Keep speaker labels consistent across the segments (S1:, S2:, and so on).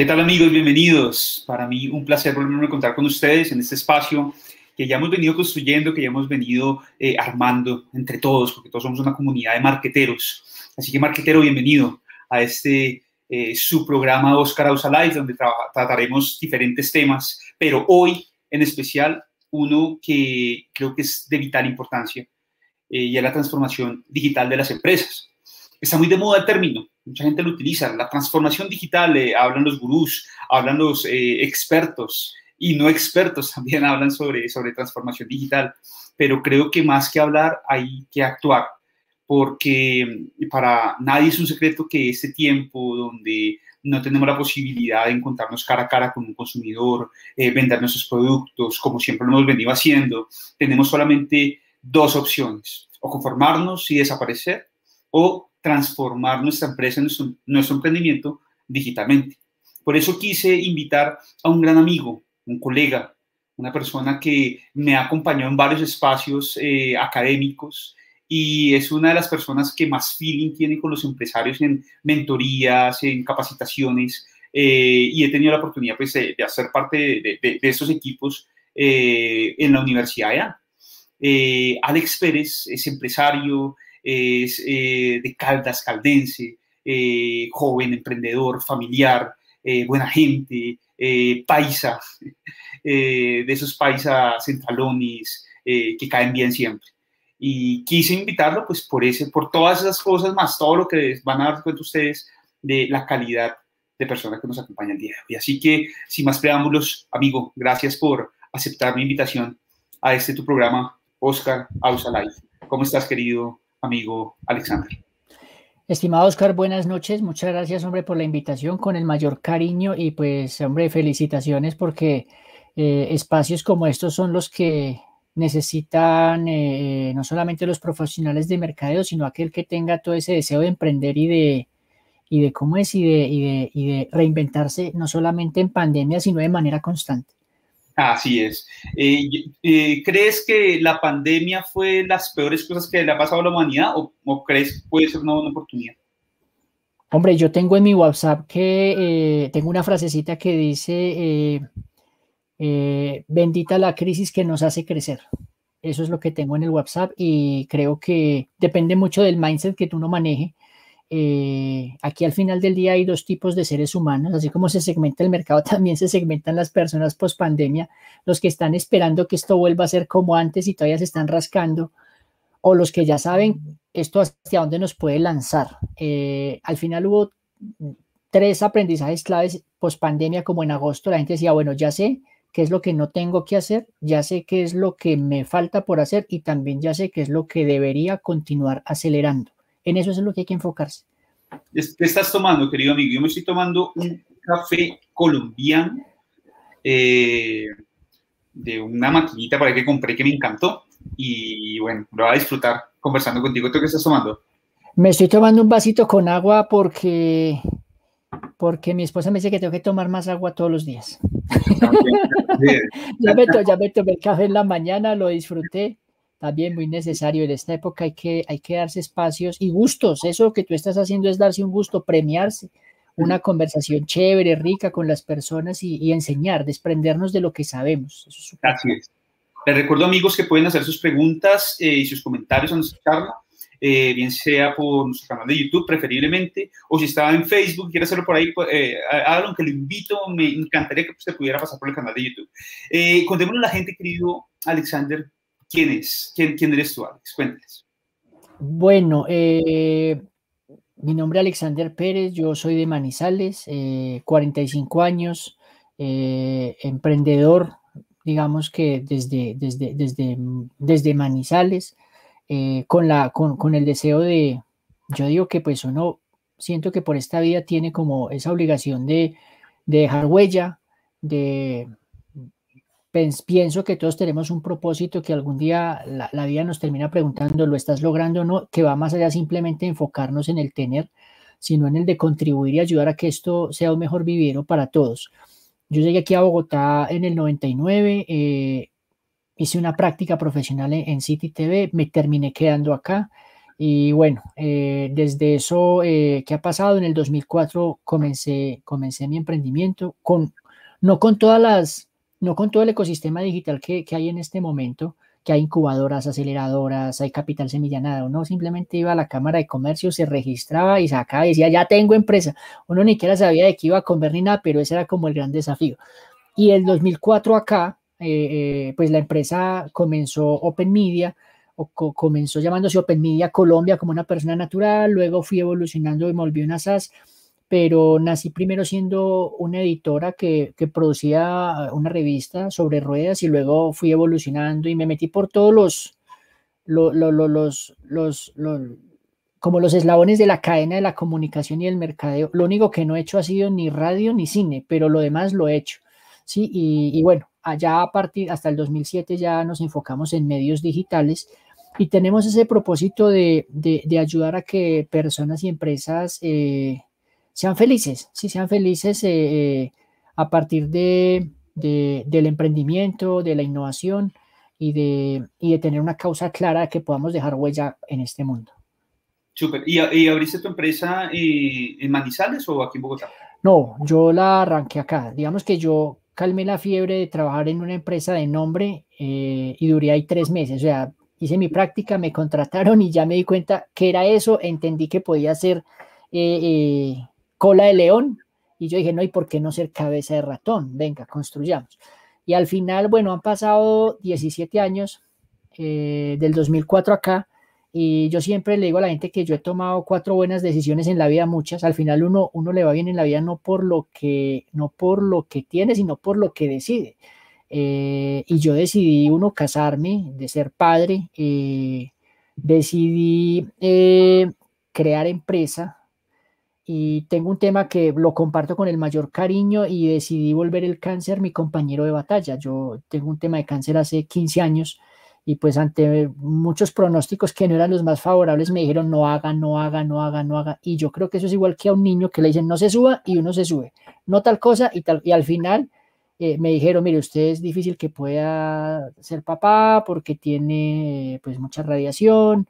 S1: ¿Qué tal amigos? Bienvenidos. Para mí un placer volverme a encontrar con ustedes en este espacio que ya hemos venido construyendo, que ya hemos venido eh, armando entre todos, porque todos somos una comunidad de marqueteros. Así que marquetero, bienvenido a este eh, su programa Oscar Ausa Live, donde trataremos diferentes temas, pero hoy en especial uno que creo que es de vital importancia eh, y es la transformación digital de las empresas. Está muy de moda el término, mucha gente lo utiliza. La transformación digital, eh, hablan los gurús, hablan los eh, expertos y no expertos también hablan sobre, sobre transformación digital. Pero creo que más que hablar hay que actuar, porque para nadie es un secreto que este tiempo donde no tenemos la posibilidad de encontrarnos cara a cara con un consumidor, eh, vender nuestros productos, como siempre lo hemos venido haciendo, tenemos solamente dos opciones, o conformarnos y desaparecer, o transformar nuestra empresa, nuestro, nuestro emprendimiento digitalmente. Por eso quise invitar a un gran amigo, un colega, una persona que me acompañó en varios espacios eh, académicos y es una de las personas que más feeling tiene con los empresarios en mentorías, en capacitaciones, eh, y he tenido la oportunidad pues, de, hacer parte de, de, estos equipos eh, en la Universidad Alex Pérez es empresario, es eh, de Caldas, caldense, eh, joven, emprendedor, familiar, eh, buena gente, paisa, de esos paisas centralones que caen bien siempre. Y quise invitarlo pues por, ese, por todas esas cosas, más todo lo que van a dar cuenta ustedes de la calidad de persona que nos acompaña el día de hoy. Así que, sin más preámbulos, amigo, gracias por aceptar mi invitación a este tu programa, Oscar Ausa Live. ¿Cómo estás, querido amigo Alexander.
S2: Estimado Oscar, buenas noches. Muchas gracias, hombre, por la invitación con el mayor cariño y pues, hombre, felicitaciones porque eh, espacios como estos son los que necesitan eh, no solamente los profesionales de mercadeo, sino aquel que tenga todo ese deseo de emprender y de, y de cómo es y de, y de, y de reinventarse no solamente en pandemia, sino de manera constante.
S1: Así es. Eh, eh, ¿Crees que la pandemia fue las peores cosas que le ha pasado a la humanidad o, crees que puede ser una buena oportunidad?
S2: Hombre, yo tengo en mi WhatsApp que eh, tengo una frasecita que dice, bendita la crisis que nos hace crecer. Eso es lo que tengo en el WhatsApp y creo que depende mucho del mindset que tú no maneje eh, aquí al final del día hay dos tipos de seres humanos, así como se segmenta el mercado, también se segmentan las personas post pandemia, los que están esperando que esto vuelva a ser como antes y todavía se están rascando, o los que ya saben esto hacia dónde nos puede lanzar. Eh, al final hubo tres aprendizajes claves post pandemia, como en agosto la gente decía, bueno, ya sé qué es lo que no tengo que hacer, ya sé qué es lo que me falta por hacer y también ya sé qué es lo que debería continuar acelerando. En eso es lo que hay que enfocarse.
S1: ¿Qué estás tomando, querido amigo? Yo me estoy tomando un café colombiano eh, de una maquinita para que compré que me encantó. Y bueno, lo voy a disfrutar conversando contigo. ¿Tú qué estás tomando?
S2: Me estoy tomando un vasito con agua porque, porque mi esposa me dice que tengo que tomar más agua todos los días. ya, me, ya me tomé el café en la mañana, lo disfruté también muy necesario. En esta época hay que, hay que darse espacios y gustos. Eso que tú estás haciendo es darse un gusto, premiarse, una conversación chévere, rica con las personas y, enseñar, desprendernos de lo que sabemos.
S1: Eso Así es. Les recuerdo, amigos, que pueden hacer sus preguntas eh, y sus comentarios a nuestra charla, eh, bien sea por nuestro canal de YouTube, preferiblemente, o si está en Facebook y quiere hacerlo por ahí, pues, eh, que lo invito, me encantaría que usted pudiera pasar por el canal de YouTube. Eh, contémosle a la gente, querido Alexander, ¿Quién es? ¿Quién, quién eres tú, Alex? Cuéntales.
S2: Bueno, eh, mi nombre es Alexander Pérez, yo soy de Manizales, 45 eh, años, eh, emprendedor, digamos que desde, desde, desde, desde Manizales, con, la, con, con, el deseo de, yo digo que pues uno, siento que por esta vida tiene como esa obligación de, de dejar huella, de, pienso que todos tenemos un propósito que algún día la, vida nos termina preguntando, ¿lo estás logrando o no? Que va más allá simplemente enfocarnos en el tener, sino en el de contribuir y ayudar a que esto sea un mejor vivir para todos. Yo llegué aquí a Bogotá en el 99, eh, hice una práctica profesional en, City TV, me terminé quedando acá Y bueno, eh, desde eso eh, ha pasado, en el 2004 comencé, comencé mi emprendimiento, con, no, con todas las, no con todo el ecosistema digital que, que hay en este momento, que hay incubadoras, aceleradoras, hay capital semillanado, uno simplemente iba a la Cámara de Comercio, se registraba y sacaba y decía, ya tengo empresa. Uno ni siquiera sabía de qué iba a comer ni nada, pero ese era como el gran desafío. Y el 2004 acá, eh, pues la empresa comenzó Open Media, comenzó llamándose Open Media Colombia como una persona natural, luego fui evolucionando y me volví una SAS, pero nací primero siendo una editora que, producía una revista sobre ruedas y luego fui evolucionando y me metí por todos los, los, los, los, como los eslabones de la cadena de la comunicación y el mercadeo. Lo único que no he hecho ha sido ni radio ni cine, pero lo demás lo he hecho. Sí, y, y bueno, allá a partir hasta el 2007 ya nos enfocamos en medios digitales y tenemos ese propósito de, ayudar a que personas y empresas eh, sean felices, sí, sean felices eh, eh, a partir de, del emprendimiento, de la innovación y de, de tener una causa clara que podamos dejar huella en este mundo.
S1: Súper. ¿Y, abriste tu empresa en Manizales o aquí en Bogotá?
S2: No, yo la arranqué acá. Digamos que yo calmé la fiebre de trabajar en una empresa de nombre y duré ahí tres meses. O sea, hice mi práctica, me contrataron y ya me di cuenta que era eso, entendí que podía ser eh, eh, cola de león y yo dije, no, ¿y por qué no ser cabeza de ratón? Venga, construyamos. Y al final, bueno, han pasado 17 años eh, del 2004 acá y yo siempre le digo a la gente que yo he tomado cuatro buenas decisiones en la vida, muchas. Al final uno, uno le va bien en la vida no por lo que, no por lo que tiene, sino por lo que decide. Eh, y yo decidí, uno, casarme, de ser padre, eh, decidí eh, crear empresa y tengo un tema que lo comparto con el mayor cariño y decidí volver el cáncer mi compañero de batalla. Yo tengo un tema de cáncer hace 15 años y pues ante muchos pronósticos que no eran los más favorables me dijeron no haga, no haga, no haga, no haga. Y yo creo que eso es igual que a un niño que le dicen no se suba y uno se sube, no tal cosa y tal. Y al final eh, me dijeron, mire, usted es difícil que pueda ser papá porque tiene pues mucha radiación,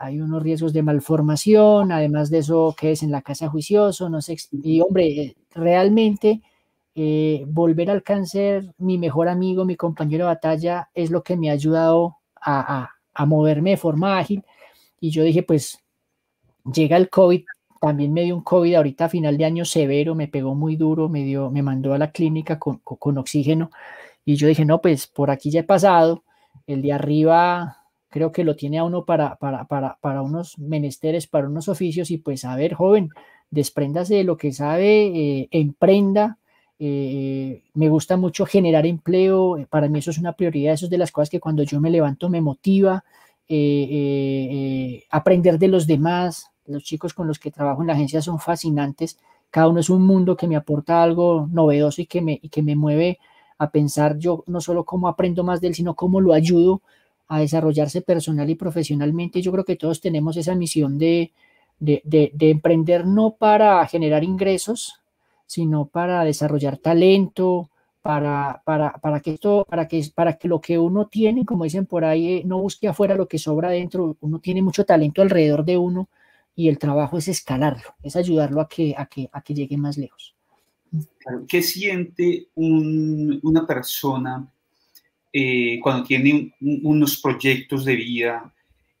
S2: hay unos riesgos de malformación, además de eso, que es en la casa juicioso, no sé, y hombre, realmente eh, volver al cáncer, mi mejor amigo, mi compañero de batalla, es lo que me ha ayudado a, a moverme de forma ágil. Y yo dije, pues llega el COVID, también me dio un COVID ahorita final de año severo, me pegó muy duro, me, dio, me mandó a la clínica con, con, oxígeno y yo dije, no, pues por aquí ya he pasado, el de arriba creo que lo tiene a uno para, para, para, para unos menesteres, para unos oficios y pues a ver, joven, despréndase de lo que sabe, eh, emprenda. Eh, me gusta mucho generar empleo, para mí eso es una prioridad, eso es de las cosas que cuando yo me levanto me motiva, eh, aprender de los demás, los chicos con los que trabajo en la agencia son fascinantes. Cada uno es un mundo que me aporta algo novedoso y que me, y que me mueve a pensar yo no solo cómo aprendo más de él, sino cómo lo ayudo a desarrollarse personal y profesionalmente. Yo creo que todos tenemos esa misión de, de, de, emprender no para generar ingresos, sino para desarrollar talento, para, para, para, que esto, para que, para que lo que uno tiene, como dicen por ahí, eh, no busque afuera lo que sobra dentro. Uno tiene mucho talento alrededor de uno y el trabajo es escalarlo, es ayudarlo a que, a que, a que llegue más lejos.
S1: ¿Qué siente una persona eh, cuando tiene unos proyectos de vida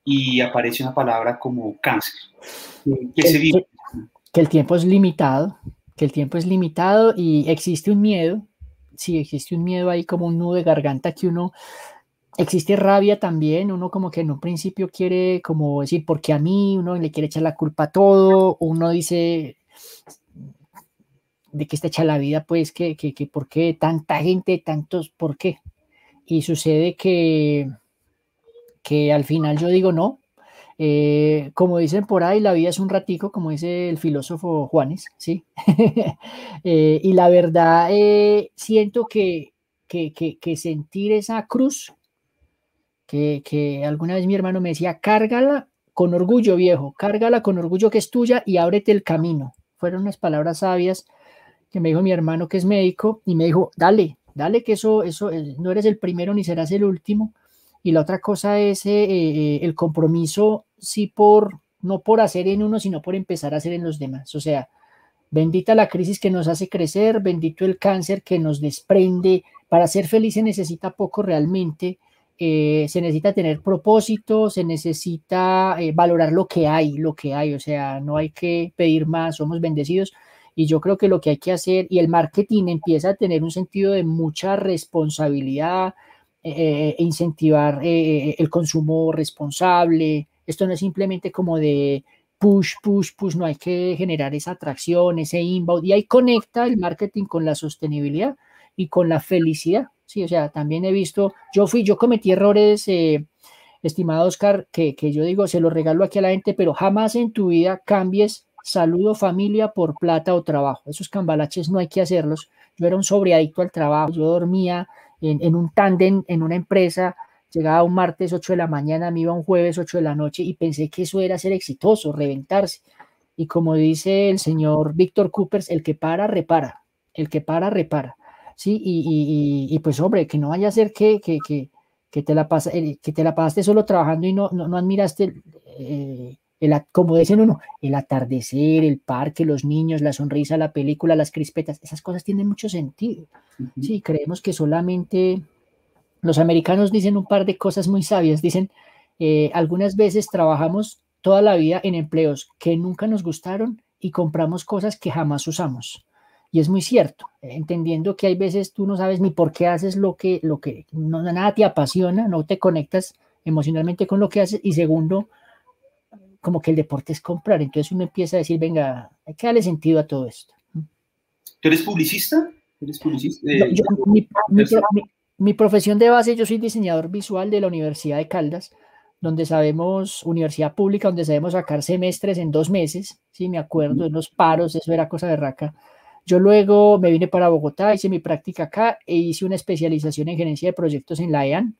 S1: y aparece una palabra como cáncer?
S2: ¿Qué se vive? que el tiempo es limitado, que el tiempo es limitado y existe un miedo, sí, existe un miedo ahí como un nudo de garganta que uno existe rabia también, uno como que en un principio quiere como decir, porque a mí uno le quiere echar la culpa a todo, uno dice de que está hecha la vida, pues que, que, que por qué tanta gente, tantos, ¿por qué? Y sucede que, que al final yo digo no, eh, como dicen por ahí, la vida es un ratico, como dice el filósofo Juanes, ¿sí? Eh, y la verdad, eh, siento que, que, que, sentir esa cruz que, alguna vez mi hermano me decía, cárgala con orgullo, viejo, cárgala con orgullo que es tuya y ábrete el camino. Fueron unas palabras sabias que me dijo mi hermano que es médico y me dijo, dale, dale que eso, eso, eh, no eres el primero ni serás el último. Y la otra cosa es eh, eh, el compromiso, sí, por, no por hacer en uno, sino por empezar a hacer en los demás. O sea, bendita la crisis que nos hace crecer, bendito el cáncer que nos desprende. Para ser feliz se necesita poco realmente. Se necesita tener propósito, se necesita valorar lo que hay, lo que hay, o sea, no hay que pedir más, somos bendecidos, y yo creo que lo que hay que hacer, y el marketing empieza a tener un sentido de mucha responsabilidad, eh, e incentivar eh, el consumo responsable. Esto no es simplemente como de push, push, push, no hay que generar esa atracción, ese inbound, y ahí conecta el marketing con la sostenibilidad y con la felicidad. Sí, o sea, también he visto, yo fui, yo cometí errores, eh, estimado Oscar, que, que yo digo, se lo regalo aquí a la gente, pero jamás en tu vida cambies saludo familia por plata o trabajo. Esos cambalaches no hay que hacerlos. Yo era un sobreadicto al trabajo, yo dormía en, un tándem en una empresa, llegaba un martes 8 de la mañana, me iba un jueves 8 de la noche y pensé que eso era ser exitoso, reventarse. Y como dice el señor Víctor Coopers, el que para, repara, el que para, repara. Sí, y, pues hombre, que no vaya a ser que, que, que, te, la eh, que te la pasaste solo trabajando y no, no, admiraste eh, como dicen uno, el atardecer, el parque, los niños, la sonrisa, la película, las crispetas, esas cosas tienen mucho sentido. Sí, creemos que solamente los americanos dicen un par de cosas muy sabias. Dicen, eh, algunas veces trabajamos toda la vida en empleos que nunca nos gustaron y compramos cosas que jamás usamos. Y es muy cierto, entendiendo que hay veces tú no sabes ni por qué haces lo que, lo que no, nada te apasiona, no te conectas emocionalmente con lo que haces. Y segundo, como que el deporte es comprar. Entonces uno empieza a decir, venga, hay que darle sentido a todo esto.
S1: ¿Tú eres publicista? ¿Eres publicista?
S2: mi, profesión de base, yo soy diseñador visual de la Universidad de Caldas, donde sabemos, universidad pública, donde sabemos sacar semestres en dos meses, sí, me acuerdo, en los paros, eso era cosa de raca. Yo luego me vine para Bogotá, hice mi práctica acá e hice una especialización en gerencia de proyectos en la EAN.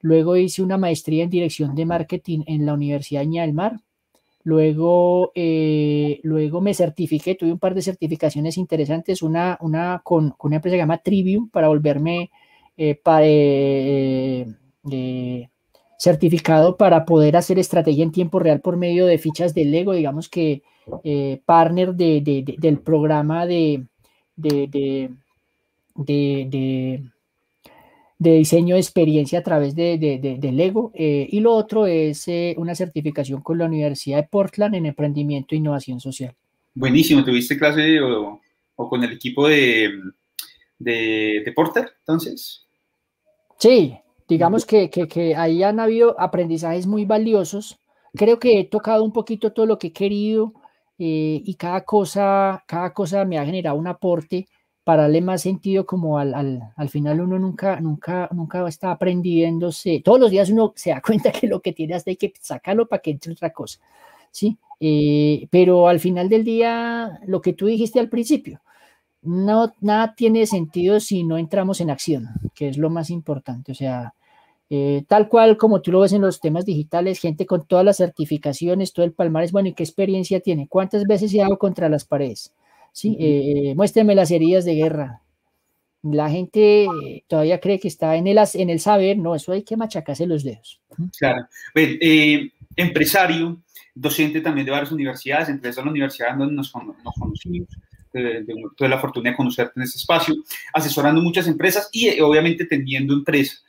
S2: Luego hice una maestría en dirección de marketing en la Universidad de del Mar Luego, eh, luego me certifiqué, tuve un par de certificaciones interesantes, una, una con, una empresa que se llama Trivium para volverme eh, eh, certificado para poder hacer estrategia en tiempo real por medio de fichas de Lego, digamos que partner del programa de, de de diseño de experiencia a través de, de, Lego. Eh, y lo otro es eh, una certificación con la Universidad de Portland en emprendimiento e innovación social.
S1: Buenísimo, ¿tuviste clase o, con el equipo de, de, Porter entonces?
S2: Sí, digamos que, que, ahí han habido aprendizajes muy valiosos. Creo que he tocado un poquito todo lo que he querido eh, y cada cosa, cada cosa me ha generado un aporte para darle más sentido como al, al, final uno nunca, nunca, nunca está aprendiéndose. Todos los días uno se da cuenta que lo que tiene hasta hay que sacarlo para que entre otra cosa, ¿sí? Eh, pero al final del día, lo que tú dijiste al principio, no, nada tiene sentido si no entramos en acción, que es lo más importante. O sea, eh, tal cual como tú lo ves en los temas digitales, gente con todas las certificaciones, todo el palmarés, bueno, ¿y qué experiencia tiene? ¿Cuántas veces se ha dado contra las paredes? ¿Sí? Eh, muéstrenme las heridas de guerra. La gente todavía cree que está en el, en el saber, no, eso hay que machacarse los dedos.
S1: Claro. Eh, empresario, docente también de varias universidades, entre esas la universidad donde nos, nos conocimos, tuve la fortuna de conocerte en este espacio, asesorando muchas empresas y eh, obviamente teniendo empresas.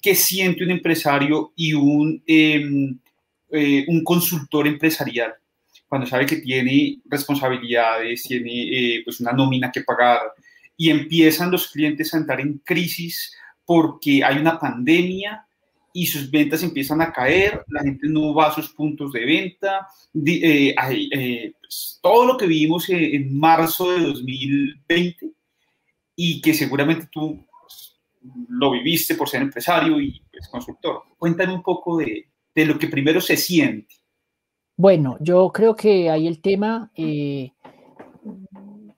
S1: ¿Qué siente un empresario y un, em, un consultor empresarial cuando sabe que tiene responsabilidades, tiene eh, pues una nómina que pagar y empiezan los clientes a entrar en crisis porque hay una pandemia y sus ventas empiezan a caer, la gente no va a sus puntos de venta, eh, eh, pues, todo lo que vimos en marzo de 2020 y que seguramente tú pues, lo viviste por ser empresario y pues, consultor. Cuéntame un poco de, de lo que primero se siente
S2: bueno, yo creo que ahí el tema eh,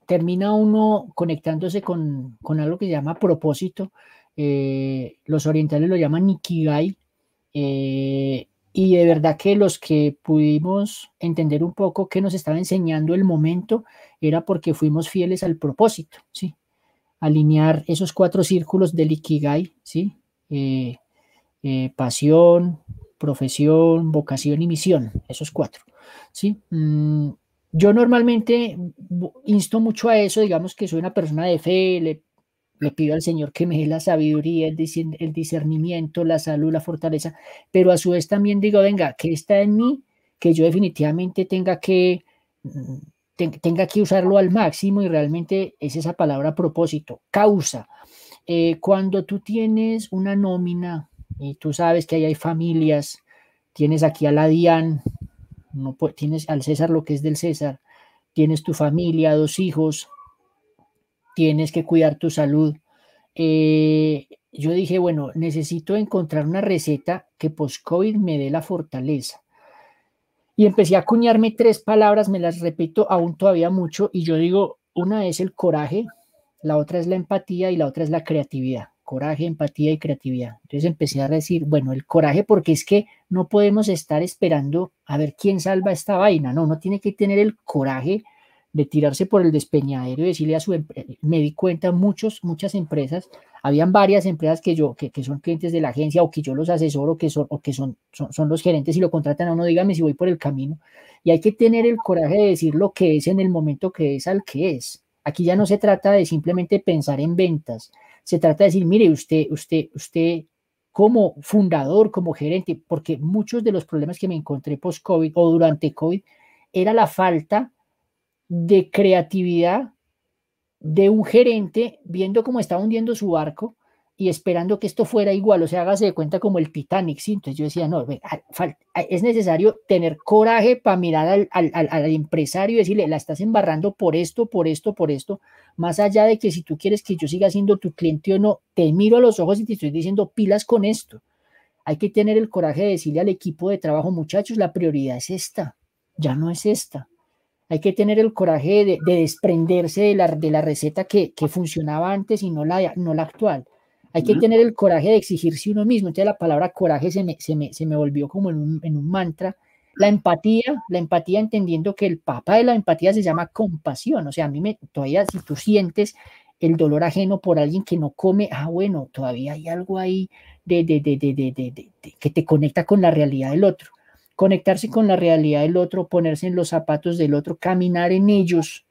S2: termina uno conectándose con, algo que se llama propósito. Eh, los orientales lo llaman Nikigai. Eh, y de verdad que los que pudimos entender un poco qué nos estaba enseñando el momento era porque fuimos fieles al propósito, ¿sí? Alinear esos cuatro círculos del Ikigai, ¿sí? eh, pasión, profesión, vocación y misión, esos cuatro. ¿sí? Mm, yo normalmente insto mucho a eso, digamos que soy una persona de fe, le, pido al Señor que me dé la sabiduría, el, el discernimiento, la salud, la fortaleza, pero a su vez también digo, venga, que está en mí, que yo definitivamente tenga que mm, tenga que usarlo al máximo y realmente es esa palabra propósito, causa. Eh, cuando tú tienes una nómina y tú sabes que ahí hay familias, tienes aquí a la DIAN, no, tienes al César lo que es del César, tienes tu familia, dos hijos, tienes que cuidar tu salud. Eh, yo dije, bueno, necesito encontrar una receta que post-COVID me dé la fortaleza y empecé a acuñarme tres palabras, me las repito aún todavía mucho, y yo digo, una es el coraje, la otra es la empatía y la otra es la creatividad. Coraje, empatía y creatividad. Entonces empecé a decir, bueno, el coraje porque es que no podemos estar esperando a ver quién salva esta vaina, no, no tiene que tener el coraje de tirarse por el despeñadero y decirle a su me di cuenta muchos muchas empresas habían varias empresas que yo que, son clientes de la agencia o que yo los asesoro que son o que son, son, los gerentes y lo contratan a uno dígame si voy por el camino. Y hay que tener el coraje de decir lo que es en el momento que es al que es. Aquí ya no se trata de simplemente pensar en ventas se trata de decir mire usted usted usted como fundador como gerente porque muchos de los problemas que me encontré post covid o durante covid era la falta de creatividad de un gerente viendo cómo está hundiendo su barco y esperando que esto fuera igual, o sea, hágase de cuenta como el Titanic, ¿sí? Entonces yo decía, no, es necesario tener coraje para mirar al, al, empresario y decirle, la estás embarrando por esto, por esto, por esto, más allá de que si tú quieres que yo siga siendo tu cliente o no, te miro a los ojos y te estoy diciendo, pilas con esto. Hay que tener el coraje de decirle al equipo de trabajo, muchachos, la prioridad es esta, ya no es esta hay que tener el coraje de, desprenderse de la, de la receta que, funcionaba antes y no la, no la actual. Hay que tener el coraje de exigirse uno mismo. Entonces la palabra coraje se me, se me, se me volvió como en un, en un, mantra. La empatía, la empatía entendiendo que el papa de la empatía se llama compasión. O sea, a mí me, todavía si tú sientes el dolor ajeno por alguien que no come, ah, bueno, todavía hay algo ahí de, de, de, de que te conecta con la realidad del otro conectarse con la realidad del otro, ponerse en los zapatos del otro, caminar en ellos,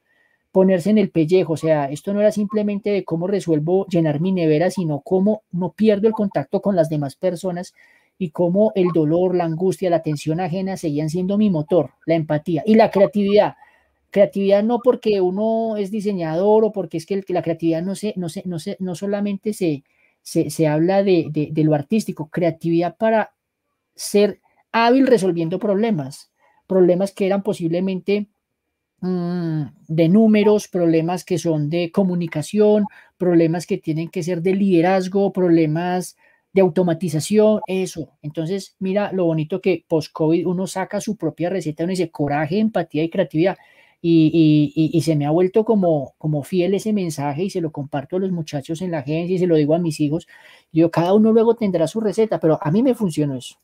S2: ponerse en el pellejo. O sea, esto no era simplemente de cómo resuelvo llenar mi nevera, sino cómo no pierdo el contacto con las demás personas y cómo el dolor, la angustia, la tensión ajena seguían siendo mi motor, la empatía y la creatividad. Creatividad no porque uno es diseñador o porque es que la creatividad no, se, no, se, no, se, no solamente se, se, habla de, de lo artístico, creatividad para ser hábil resolviendo problemas, problemas que eran posiblemente de números, problemas que son de comunicación, problemas que tienen que ser de liderazgo, problemas de automatización, eso. Entonces, mira lo bonito que post-COVID uno saca su propia receta, uno dice coraje, empatía y creatividad. Y, se me ha vuelto como, como fiel ese mensaje y se lo comparto a los muchachos en la agencia y se lo digo a mis hijos. Yo, cada uno luego tendrá su receta, pero a mí me funcionó eso.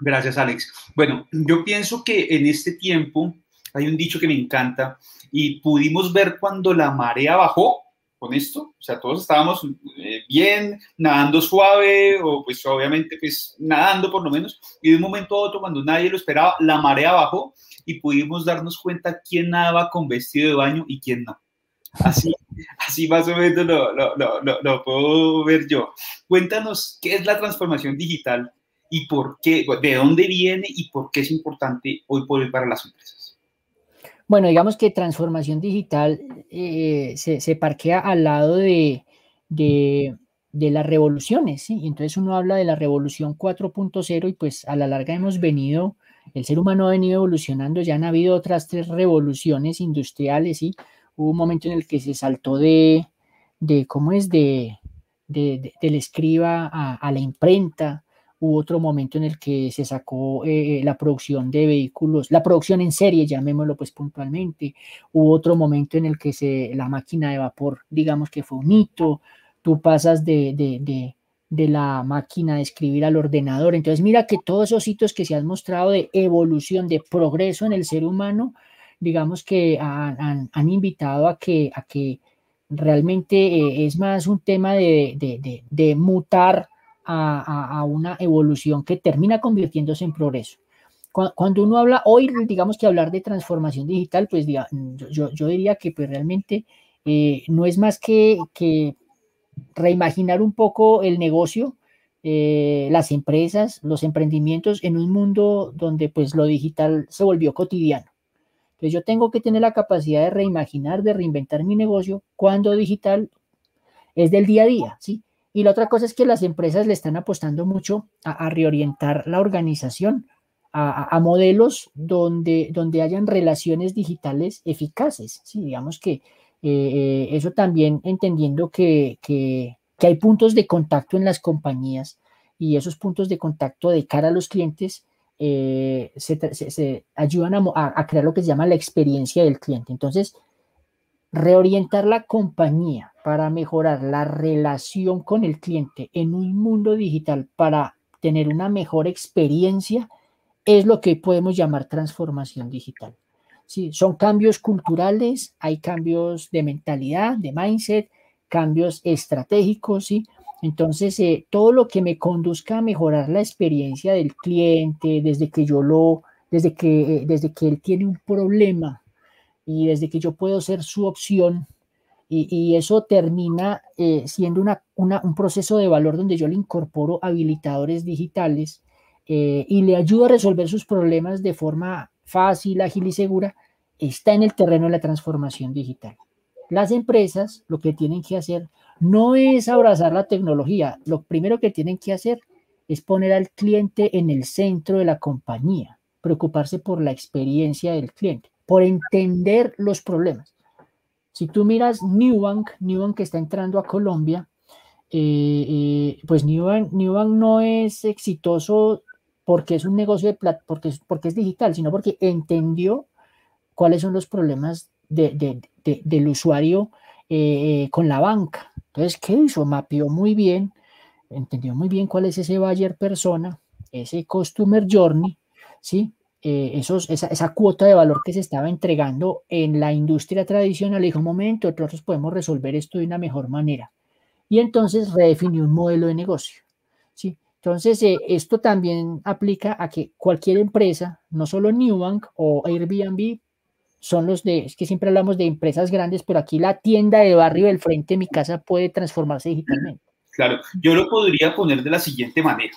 S1: Gracias, Alex. Bueno, yo pienso que en este tiempo hay un dicho que me encanta y pudimos ver cuando la marea bajó con esto, o sea, todos estábamos eh, bien, nadando suave o pues obviamente pues nadando por lo menos y de un momento a otro cuando nadie lo esperaba, la marea bajó y pudimos darnos cuenta quién nadaba con vestido de baño y quién no. Así, así más o menos lo, lo, lo, lo puedo ver yo. Cuéntanos qué es la transformación digital y por qué, de dónde viene y por qué es importante hoy por hoy para las empresas.
S2: Bueno, digamos que transformación digital eh, se, parquea al lado de, de, las revoluciones, ¿sí? entonces uno habla de la revolución 4.0 y pues a la larga hemos venido, el ser humano ha venido evolucionando, ya han habido otras tres revoluciones industriales, ¿sí? Hubo un momento en el que se saltó de, de ¿cómo es? De, de, del escriba a la imprenta, Hubo otro momento en el que se sacó eh, eh, la producción de vehículos, la producción en serie, llamémoslo pues puntualmente. Hubo otro momento en el que se, la máquina de vapor, digamos que fue un hito. Tú pasas de, de, de, la máquina de escribir al ordenador. Entonces mira que todos esos hitos que se han mostrado de evolución, de progreso en el ser humano, digamos que han, han, invitado a que, a que realmente eh, es más un tema de, de, de, mutar a, una evolución que termina convirtiéndose en progreso. Cuando, uno habla hoy, digamos que hablar de transformación digital, pues yo, diría que pues realmente eh, no es más que, que reimaginar un poco el negocio, eh, las empresas, los emprendimientos en un mundo donde pues lo digital se volvió cotidiano. Entonces yo tengo que tener la capacidad de reimaginar, de reinventar mi negocio cuando digital es del día a día, ¿sí? Y la otra cosa es que las empresas le están apostando mucho a, reorientar la organización a, modelos donde, donde hayan relaciones digitales eficaces, ¿sí? Digamos que eh, eso también entendiendo que, que hay puntos de contacto en las compañías y esos puntos de contacto de cara a los clientes eh, se, ayudan a, crear lo que se llama la experiencia del cliente. Entonces, reorientar la compañía para mejorar la relación con el cliente en un mundo digital para tener una mejor experiencia es lo que podemos llamar transformación digital. Sí, son cambios culturales, hay cambios de mentalidad, de mindset, cambios estratégicos, ¿sí? Entonces, eh, todo lo que me conduzca a mejorar la experiencia del cliente, desde que yo lo, desde que, eh, desde que él tiene un problema y desde que yo puedo ser su opción, y, eso termina eh, siendo un proceso de valor donde yo le incorporo habilitadores digitales y le ayudo a resolver sus problemas de forma fácil, ágil y segura, está en el terreno de la transformación digital. Las empresas lo que tienen que hacer no es abrazar la tecnología, lo primero que tienen que hacer es poner al cliente en el centro de la compañía, preocuparse por la experiencia del cliente, por entender los problemas. Si tú miras Newbank, Newbank está entrando a Colombia, eh, eh, pues Newbank, Newbank no es exitoso porque es un negocio de plata, porque, porque es digital, sino porque entendió cuáles son los problemas del usuario eh, con la banca. Entonces, ¿qué hizo? Mapeó muy bien, entendió muy bien cuál es ese buyer persona, ese customer journey, ¿sí? Eh, esa, cuota de valor que se estaba entregando en la industria tradicional, dijo, un momento, nosotros podemos resolver esto de una mejor manera. Y entonces redefinió un modelo de negocio. ¿sí? Entonces, eh, esto también aplica a que cualquier empresa, no solo Newbank o Airbnb, son los de, es que siempre hablamos de empresas grandes, pero aquí la tienda de barrio del frente de mi casa puede transformarse digitalmente.
S1: Claro, yo lo podría poner de la siguiente manera.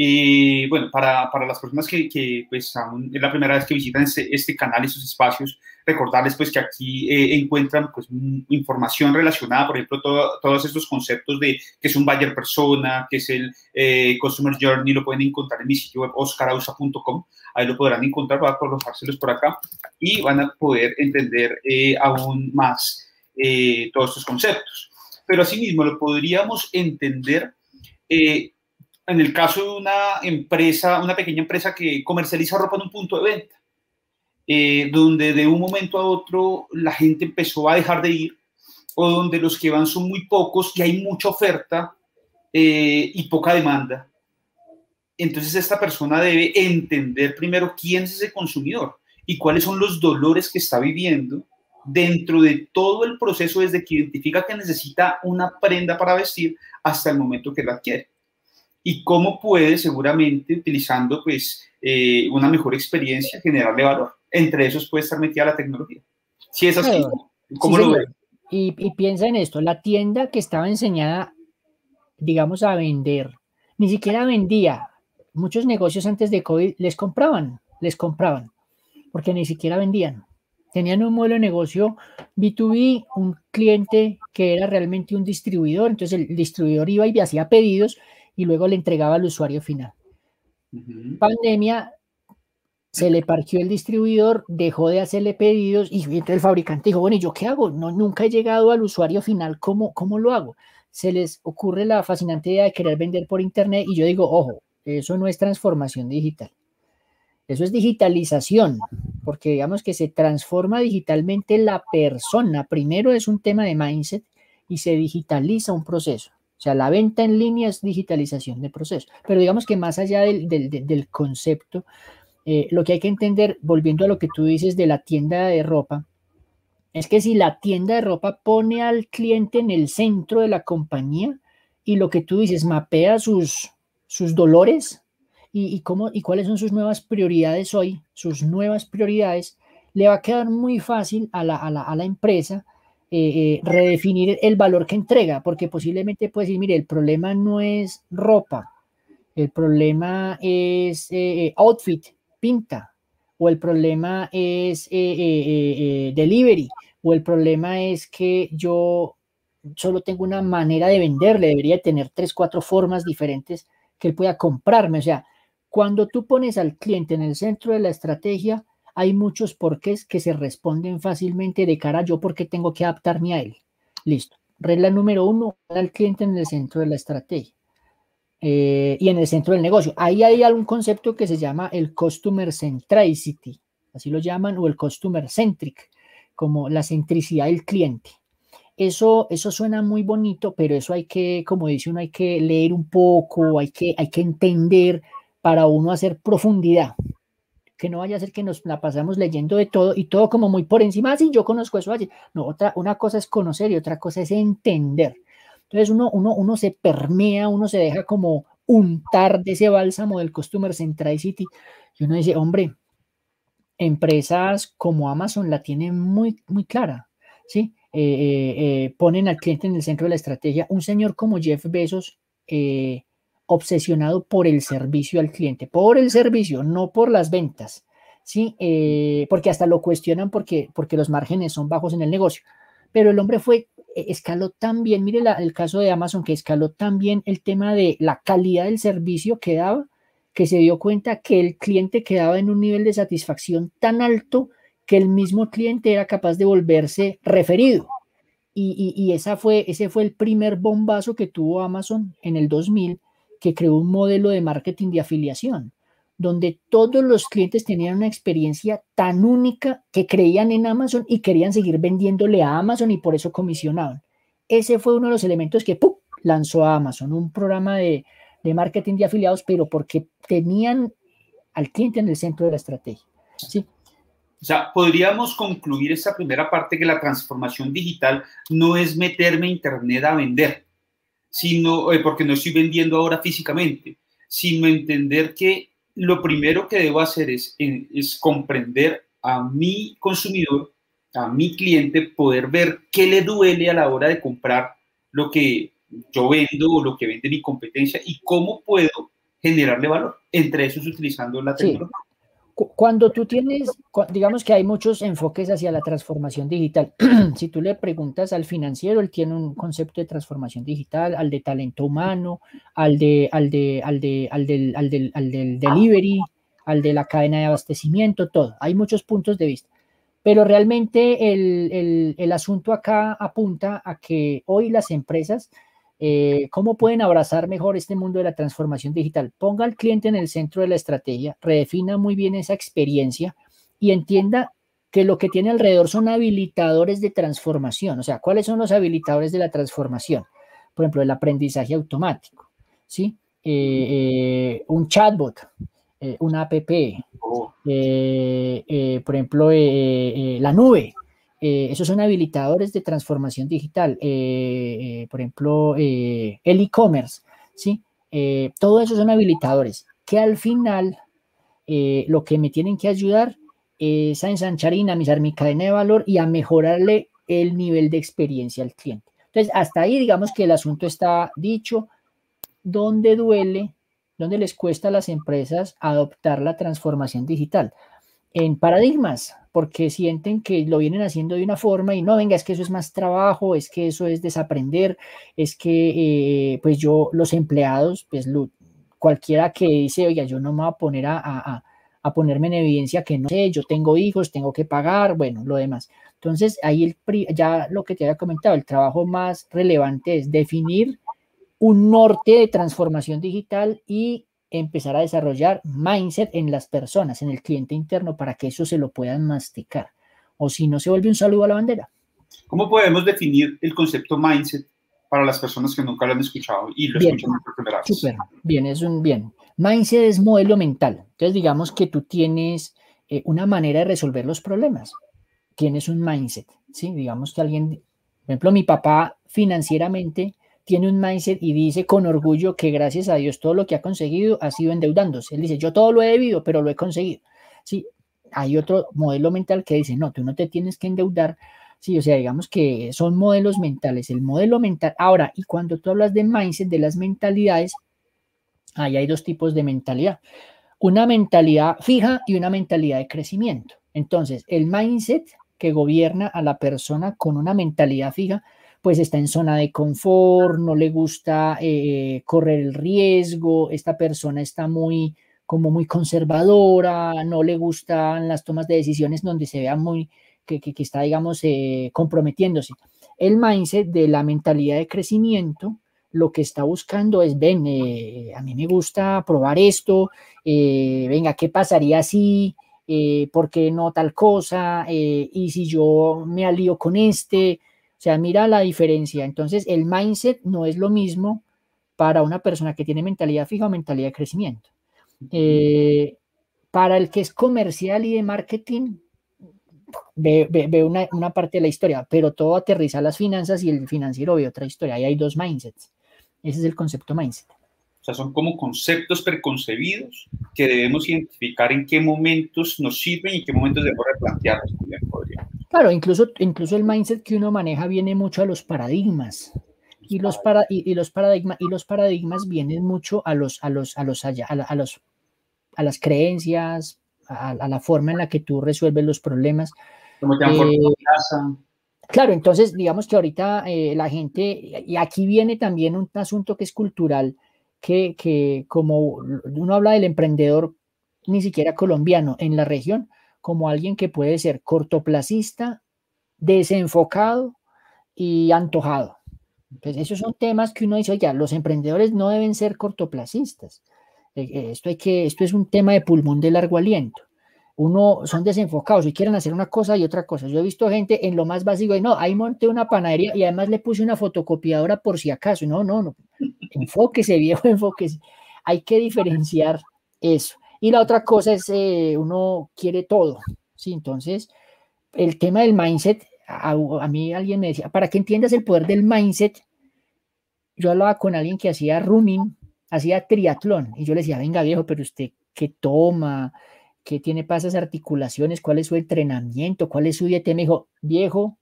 S1: Eh, bueno, para, para, las personas que, que, pues aún es la primera vez que visitan este, este canal, estos espacios, recordarles pues que aquí eh, encuentran pues información relacionada, por ejemplo, todos estos conceptos de que es un buyer persona, que es el eh, Customer Journey, lo pueden encontrar en mi sitio web oscarausa.com, ahí lo podrán encontrar, voy a colocárselos por acá y van a poder entender eh, aún más todos estos conceptos. Pero asimismo lo podríamos entender en el caso de una empresa, una pequeña empresa que comercializa ropa en un punto de venta eh, donde de un momento a otro la gente empezó a dejar de ir, o donde los que van son muy pocos y hay mucha oferta eh, y poca demanda. Entonces esta persona debe entender primero quién es ese consumidor y cuáles son los dolores que está viviendo dentro de todo el proceso desde que identifica que necesita una prenda para vestir hasta el momento que la adquiere. Y cómo puede seguramente utilizando pues eh, una mejor experiencia generarle valor entre esos puede estar metida la tecnología. Si es así, ¿cómo lo ves?
S2: Y, piensa en esto, la tienda que estaba enseñada, digamos, a vender, ni siquiera vendía. Muchos negocios antes de COVID les compraban, les compraban, porque ni siquiera vendían. Tenían un modelo de negocio B2B, un cliente que era realmente un distribuidor, entonces el distribuidor iba y hacía pedidos y luego le entregaba al usuario final. Pandemia, se le parqueó el distribuidor, dejó de hacerle pedidos y entonces el fabricante dijo, bueno, ¿y yo qué hago? No, nunca he llegado al usuario final, ¿cómo, ¿cómo lo hago? Se les ocurre la fascinante idea de querer vender por internet y yo digo, ojo, eso no es transformación digital. Eso es digitalización, porque digamos que se transforma digitalmente la persona. Primero es un tema de mindset y se digitaliza un proceso. O sea, la venta en línea es digitalización de proceso. Pero digamos que más allá del, del, del concepto, eh, lo que hay que entender, volviendo a lo que tú dices de la tienda de ropa, es que si la tienda de ropa pone al cliente en el centro de la compañía y lo que tú dices, mapea sus, sus dolores y, cómo, y cuáles son sus nuevas prioridades hoy, sus nuevas prioridades, le va a quedar muy fácil a la, a la, a la empresa eh, eh, redefinir el valor que entrega, porque posiblemente puede decir, mire, el problema no es ropa, el problema es eh, outfit, pinta, o el problema es delivery, o el problema es que yo solo tengo una manera de venderle, debería tener tres, cuatro formas diferentes que él pueda comprarme. O sea, cuando tú pones al cliente en el centro de la estrategia, hay muchos porqués que se responden fácilmente de cara a yo porque tengo que adaptarme a él. Listo. Regla número uno, al cliente en el centro de la estrategia eh, y en el centro del negocio. Ahí hay algún concepto que se llama el Customer Centricity, así lo llaman, o el Customer Centric, como la centricidad del cliente. Eso, eso suena muy bonito, pero eso hay que, como dice uno, hay que leer un poco, hay que, hay que entender para uno hacer profundidad que no vaya a ser que nos la pasamos leyendo de todo y todo como muy por encima, así yo conozco eso allí. No, otra, una cosa es conocer y otra cosa es entender. Entonces uno, uno, uno se permea, uno se deja como untar de ese bálsamo del Customer Centricity y uno dice, hombre, empresas como Amazon la tienen muy, muy clara, ¿sí? Eh, eh, eh, ponen al cliente en el centro de la estrategia. Un señor como Jeff Bezos, eh, obsesionado por el servicio al cliente, por el servicio, no por las ventas, ¿sí? Eh, porque hasta lo cuestionan porque, porque los márgenes son bajos en el negocio. Pero el hombre fue, eh, escaló tan bien, mire el caso de Amazon, que escaló tan bien el tema de la calidad del servicio que daba, que se dio cuenta que el cliente quedaba en un nivel de satisfacción tan alto que el mismo cliente era capaz de volverse referido. Y, y, esa fue, ese fue el primer bombazo que tuvo Amazon en el 2000 que creó un modelo de marketing de afiliación, donde todos los clientes tenían una experiencia tan única que creían en Amazon y querían seguir vendiéndole a Amazon y por eso comisionaban. Ese fue uno de los elementos que lanzó a Amazon, un programa de, marketing de afiliados, pero porque tenían al cliente en el centro de la estrategia. ¿sí?
S1: O sea, podríamos concluir esta primera parte que la transformación digital no es meterme a Internet a vender, sino eh, porque no estoy vendiendo ahora físicamente, sino entender que lo primero que debo hacer es, es comprender a mi consumidor, a mi cliente, poder ver qué le duele a la hora de comprar lo que yo vendo o lo que vende mi competencia y cómo puedo generarle valor, entre esos utilizando la tecnología.
S2: Cuando tú tienes, digamos que hay muchos enfoques hacia la transformación digital. si tú le preguntas al financiero, él tiene un concepto de transformación digital, al de talento humano, al de, al de, al de, al del, al del, al del delivery, al de la cadena de abastecimiento, todo. Hay muchos puntos de vista. Pero realmente el, el, el asunto acá apunta a que hoy las empresas eh, ¿Cómo pueden abrazar mejor este mundo de la transformación digital? Ponga al cliente en el centro de la estrategia, redefina muy bien esa experiencia y entienda que lo que tiene alrededor son habilitadores de transformación. O sea, ¿cuáles son los habilitadores de la transformación? Por ejemplo, el aprendizaje automático, ¿sí? Eh, eh, un chatbot, una app, oh. por ejemplo, la nube, eh, esos son habilitadores de transformación digital. Eh, eh, por ejemplo, el e-commerce, ¿sí? todo eso son habilitadores que al final lo que me tienen que ayudar es a ensanchar y dinamizar mi cadena de valor y a mejorarle el nivel de experiencia al cliente. Entonces, hasta ahí digamos que el asunto está dicho. ¿Dónde duele? ¿Dónde les cuesta a las empresas adoptar la transformación digital? En paradigmas, porque sienten que lo vienen haciendo de una forma y no, venga, es que eso es más trabajo, es que eso es desaprender, es que eh, pues yo, los empleados, pues cualquiera que dice, oiga, yo no me voy a poner a, ponerme en evidencia que no sé, yo tengo hijos, tengo que pagar, bueno, lo demás. Entonces, ahí el, ya lo que te había comentado, el trabajo más relevante es definir un norte de transformación digital y empezar a desarrollar mindset en las personas, en el cliente interno, para que eso se lo puedan masticar. O si no, se vuelve un saludo a la bandera.
S1: ¿Cómo podemos definir el concepto mindset para las personas que nunca lo han escuchado y lo escuchan por primera vez?
S2: Súper, bien, es un bien. Mindset es modelo mental. Entonces, digamos que tú tienes eh, una manera de resolver los problemas. Tienes un mindset, ¿sí? Digamos que alguien, por ejemplo, mi papá financieramente tiene un mindset y dice con orgullo que gracias a Dios todo lo que ha conseguido ha sido endeudándose. Él dice, yo todo lo he debido, pero lo he conseguido. Sí, hay otro modelo mental que dice, no, tú no te tienes que endeudar. Sí, o sea, digamos que son modelos mentales. El modelo mental, ahora, y cuando tú hablas de mindset, de las mentalidades, ahí hay dos tipos de mentalidad. Una mentalidad fija y una mentalidad de crecimiento. Entonces, el mindset que gobierna a la persona con una mentalidad fija, pues está en zona de confort, no le gusta eh, correr el riesgo, esta persona está muy como muy conservadora, no le gustan las tomas de decisiones donde se vea muy que, que, está, digamos, eh, comprometiéndose. El mindset de la mentalidad de crecimiento, lo que está buscando es, ven, eh, a mí me gusta probar esto, venga, ¿qué pasaría si eh, ¿por qué no tal cosa? Y si yo me alío con este, o sea, mira la diferencia. Entonces, el mindset no es lo mismo para una persona que tiene mentalidad fija o mentalidad de crecimiento. Eh, para el que es comercial y de marketing, ve, una, parte de la historia, pero todo aterriza a las finanzas y el financiero ve otra historia. Ahí hay dos mindsets. Ese es el concepto mindset
S1: sea, son como conceptos preconcebidos que debemos identificar en qué momentos nos sirven y qué momentos debemos replantearlos.
S2: Claro, incluso, incluso el mindset que uno maneja viene mucho a los paradigmas. Y los, para, y, los paradigmas y los paradigmas vienen mucho a los a los a los a, a los a las creencias a, la forma en la que tú resuelves los problemas. Como te eh, claro entonces digamos que ahorita eh, la gente y aquí viene también un asunto que es cultural que, como uno habla del emprendedor ni siquiera colombiano en la región, como alguien que puede ser cortoplacista, desenfocado y antojado. Entonces, esos son temas que uno dice, oye, los emprendedores no deben ser cortoplacistas. Eh, eh, esto, hay que, esto es un tema de pulmón de largo aliento uno son desenfocados y quieren hacer una cosa y otra cosa. Yo he visto gente en lo más básico y no, ahí monté una panadería y además le puse una fotocopiadora por si acaso. No, no, no. Enfóquese, viejo, enfóquese. Hay que diferenciar eso. Y la otra cosa es, eh, uno quiere todo. Sí, entonces, el tema del mindset, a, mí alguien me decía, para que entiendas el poder del mindset, yo hablaba con alguien que hacía running, hacía triatlón, y yo le decía, venga viejo, pero usted qué toma, qué tiene para esas articulaciones, cuál es su entrenamiento, cuál es su dieta. Me dijo, viejo,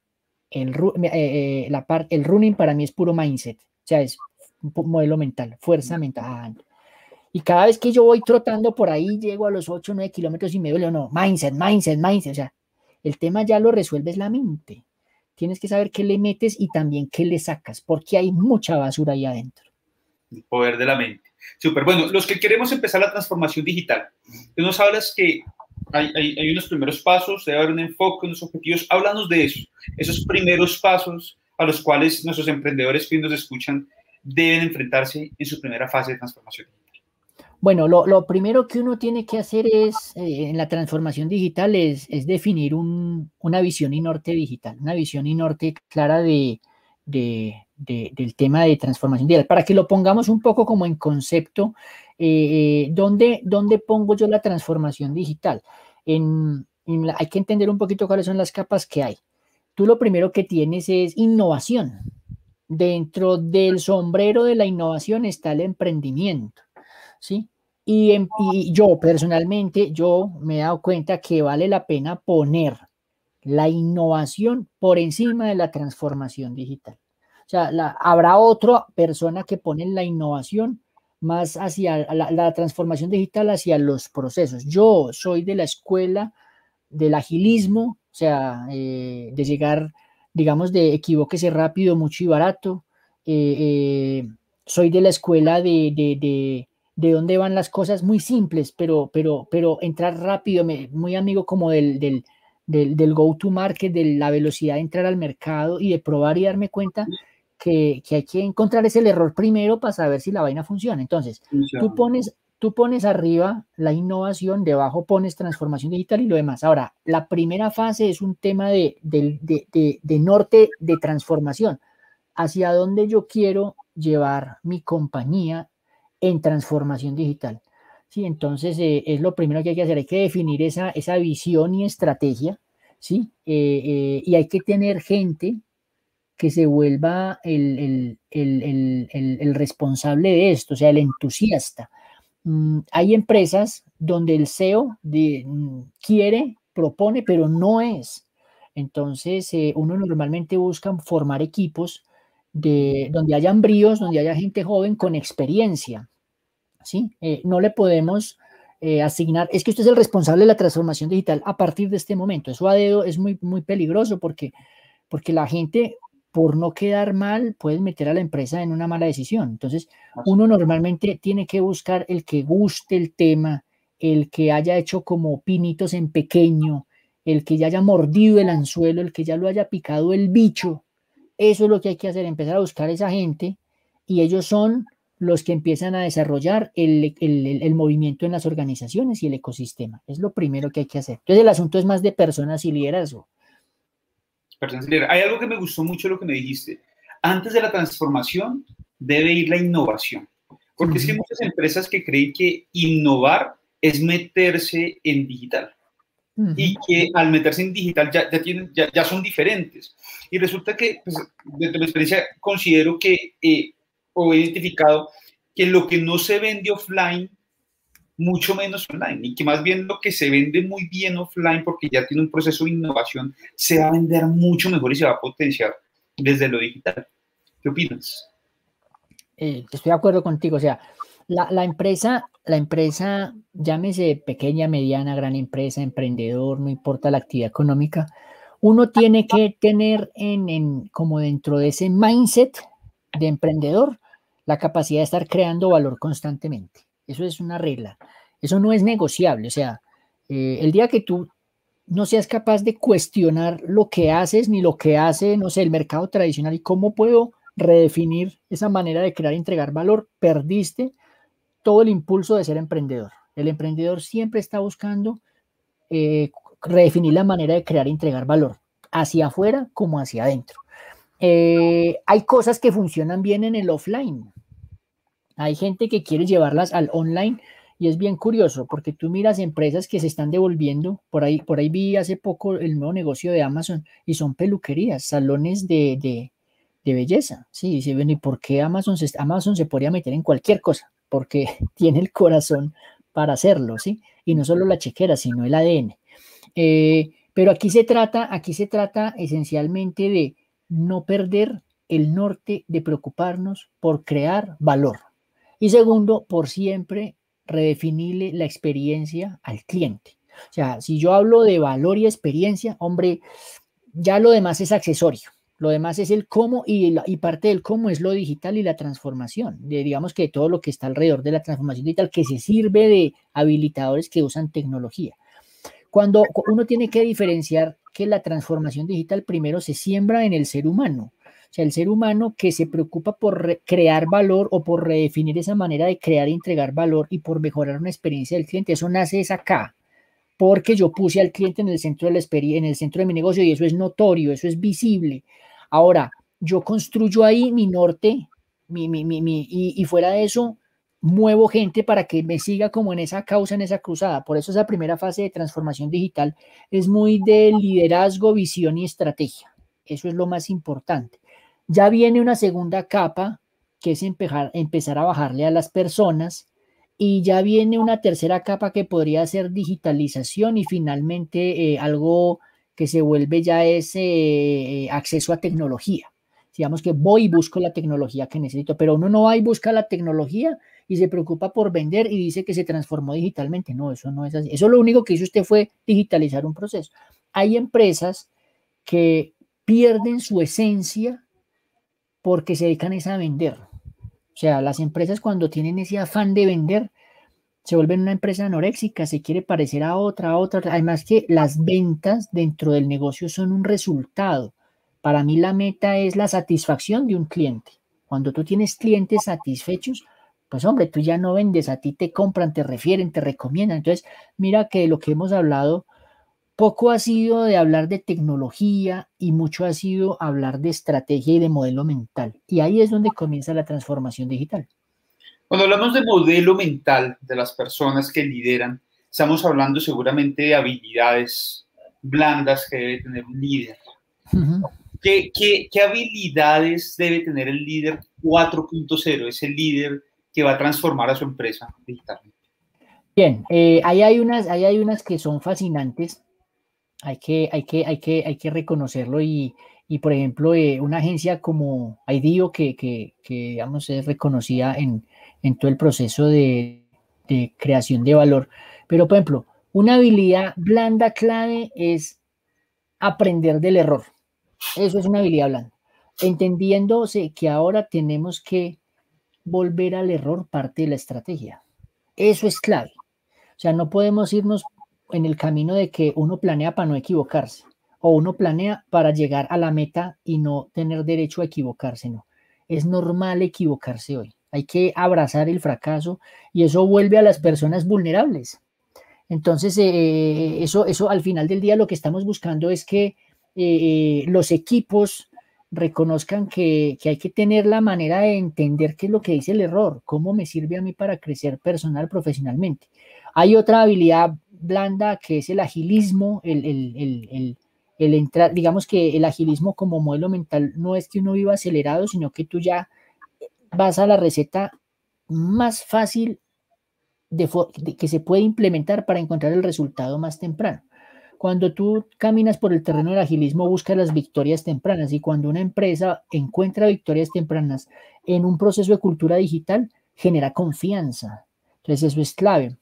S2: el, eh, eh, el running para mí es puro mindset, o sea, es un modelo mental, fuerza mental. Y cada vez que yo voy trotando por ahí, llego a los 8 o 9 kilómetros y me duele, no, mindset, mindset, mindset. O sea, el tema ya lo resuelves la mente. Tienes que saber qué le metes y también qué le sacas, porque hay mucha basura ahí adentro.
S1: El poder de la mente. Súper. Bueno, los que queremos empezar la transformación digital, tú nos hablas que hay, hay, unos primeros pasos, debe haber un enfoque, unos objetivos. Háblanos de eso, esos primeros pasos a los cuales nuestros emprendedores que nos escuchan deben enfrentarse en su primera fase de transformación
S2: Bueno, lo, primero que uno tiene que hacer es, eh, en la transformación digital, es, definir un, una visión y norte digital, una visión y norte clara de, de, del tema de transformación digital. Para que lo pongamos un poco como en concepto, eh, ¿dónde, pongo yo la transformación digital? En, hay que entender un poquito cuáles son las capas que hay. Tú lo primero que tienes es innovación. Dentro del sombrero de la innovación está el emprendimiento, ¿sí? Y, yo personalmente, yo me he dado cuenta que vale la pena poner la innovación por encima de la transformación digital. O sea, habrá otra persona que pone la innovación más hacia la, transformación digital hacia los procesos. Yo soy de la escuela del agilismo, o sea, eh, de llegar, digamos, de equivóquese rápido, mucho y barato. Eh, eh, soy de la escuela de, dónde van las cosas muy simples, pero, pero, pero entrar rápido, muy amigo como del, del, del, del go-to-market, de la velocidad de entrar al mercado y de probar y darme cuenta que, hay que encontrar ese error primero para saber si la vaina funciona. Entonces, tú pones, tú pones arriba la innovación, debajo pones transformación digital y lo demás. Ahora, la primera fase es un tema de, de, norte de transformación. Hacia dónde yo quiero llevar mi compañía en transformación digital. Sí, entonces eh, es lo primero que hay que hacer. Hay que definir esa, esa visión y estrategia, ¿sí? Eh, eh, y hay que tener gente que se vuelva el, responsable de esto, o sea, el entusiasta. Mm, hay empresas donde el CEO mm, quiere, propone, pero no es. Entonces, uno normalmente busca formar equipos de, donde hayan bríos, donde haya gente joven con experiencia. ¿sí? Eh, no le podemos eh, asignar, es que usted es el responsable de la transformación digital a partir de este momento. Eso a dedo es muy, muy peligroso porque, porque la gente, por no quedar mal, puede meter a la empresa en una mala decisión. Entonces, uno normalmente tiene que buscar el que guste el tema, el que haya hecho como pinitos en pequeño, el que ya haya mordido el anzuelo, el que ya lo haya picado el bicho. Eso es lo que hay que hacer, empezar a buscar a esa gente y ellos son los que empiezan a desarrollar el, movimiento en las organizaciones y el ecosistema. Es lo primero que hay que hacer. Entonces el asunto es más de personas y liderazgo.
S1: Personas y liderazgo. Hay algo que me gustó mucho lo que me dijiste. Antes de la transformación debe ir la innovación. Porque es que hay muchas empresas que creen que innovar es meterse en digital. Y que al meterse en digital ya, ya, tienen, ya, son diferentes. Y resulta que, pues, desde mi experiencia, considero que eh, o identificado que lo que no se vende offline, mucho menos online, y que más bien lo que se vende muy bien offline, porque ya tiene un proceso de innovación, se va a vender mucho mejor y se va a potenciar desde lo digital. ¿Qué opinas?
S2: Eh, estoy de acuerdo contigo, o sea, la, empresa, la empresa, llámese pequeña, mediana, gran empresa, emprendedor, no importa la actividad económica, uno tiene que tener en, en como dentro de ese mindset de emprendedor, la capacidad de estar creando valor constantemente. Eso es una regla. Eso no es negociable. O sea, eh, el día que tú no seas capaz de cuestionar lo que haces ni lo que hace, no sé, el mercado tradicional y cómo puedo redefinir esa manera de crear y entregar valor, perdiste todo el impulso de ser emprendedor. El emprendedor siempre está buscando eh, redefinir la manera de crear y entregar valor, hacia afuera como hacia adentro. Eh, hay cosas que funcionan bien en el offline. Hay gente que quiere llevarlas al online y es bien curioso porque tú miras empresas que se están devolviendo. Por ahí, por ahí vi hace poco el nuevo negocio de Amazon y son peluquerías, salones de, de, belleza. Sí, se ven, ¿y por qué Amazon se, Amazon se podría meter en cualquier cosa? Porque tiene el corazón para hacerlo, ¿sí? Y no solo la chequera, sino el ADN. Eh, pero aquí se trata, aquí se trata esencialmente de no perder el norte de preocuparnos por crear valor. Y segundo, por siempre redefinirle la experiencia al cliente. O sea, si yo hablo de valor y experiencia, hombre, ya lo demás es accesorio. Lo demás es el cómo y, parte del cómo es lo digital y la transformación. De, digamos que todo lo que está alrededor de la transformación digital que se sirve de habilitadores que usan tecnología. Cuando uno tiene que diferenciar que la transformación digital primero se siembra en el ser humano. O sea, el ser humano que se preocupa por crear valor o por redefinir esa manera de crear y entregar valor y por mejorar una experiencia del cliente, eso nace es acá, porque yo puse al cliente en el centro de la experiencia, en el centro de mi negocio y eso es notorio, eso es visible. Ahora, yo construyo ahí mi norte, mi, mi, mi, y, y fuera de eso, muevo gente para que me siga como en esa causa, en esa cruzada. Por eso esa primera fase de transformación digital es muy de liderazgo, visión y estrategia. Eso es lo más importante. Ya viene una segunda capa, que es empezar, empezar a bajarle a las personas, y ya viene una tercera capa que podría ser digitalización y finalmente eh, algo que se vuelve ya ese eh, acceso a tecnología. Digamos que voy y busco la tecnología que necesito, pero uno no va y busca la tecnología y se preocupa por vender y dice que se transformó digitalmente. No, eso no es así. Eso lo único que hizo usted fue digitalizar un proceso. Hay empresas que pierden su esencia porque se dedican a vender. O sea, las empresas cuando tienen ese afán de vender, se vuelven una empresa anoréxica, se quiere parecer a otra, a otra. Además que las ventas dentro del negocio son un resultado. Para mí la meta es la satisfacción de un cliente. Cuando tú tienes clientes satisfechos, pues hombre, tú ya no vendes, a ti te compran, te refieren, te recomiendan. Entonces, mira que lo que hemos hablado, poco ha sido de hablar de tecnología y mucho ha sido hablar de estrategia y de modelo mental. Y ahí es donde comienza la transformación digital.
S1: Cuando hablamos de modelo mental de las personas que lideran, estamos hablando seguramente de habilidades blandas que debe tener un líder. ¿Qué, qué, habilidades debe tener el líder 4.0, ese líder que va a transformar a su empresa digitalmente?
S2: Bien, eh, ahí, hay unas, ahí hay unas que son fascinantes, hay que, hay que, hay que, hay que reconocerlo y, y por ejemplo, eh, una agencia como IDEO, que, que, que, digamos es reconocida en, en todo el proceso de, de, creación de valor. Pero, por ejemplo, una habilidad blanda clave es aprender del error. Eso es una habilidad blanda. Entendiéndose que ahora tenemos que volver al error parte de la estrategia. Eso es clave. O sea, no podemos irnos en el camino de que uno planea para no equivocarse o uno planea para llegar a la meta y no tener derecho a equivocarse, no. Es normal equivocarse hoy. Hay que abrazar el fracaso y eso vuelve a las personas vulnerables. Entonces, eh, eso, eso al final del día lo que estamos buscando es que eh, los equipos reconozcan que, que, hay que tener la manera de entender qué es lo que dice el error, cómo me sirve a mí para crecer personal, profesionalmente. Hay otra habilidad blanda que es el agilismo, el, el, el, el entrar, digamos que el agilismo como modelo mental no es que uno viva acelerado, sino que tú ya vas a la receta más fácil de, que se puede implementar para encontrar el resultado más temprano. Cuando tú caminas por el terreno del agilismo, buscas las victorias tempranas y cuando una empresa encuentra victorias tempranas en un proceso de cultura digital, genera confianza. Entonces eso es clave.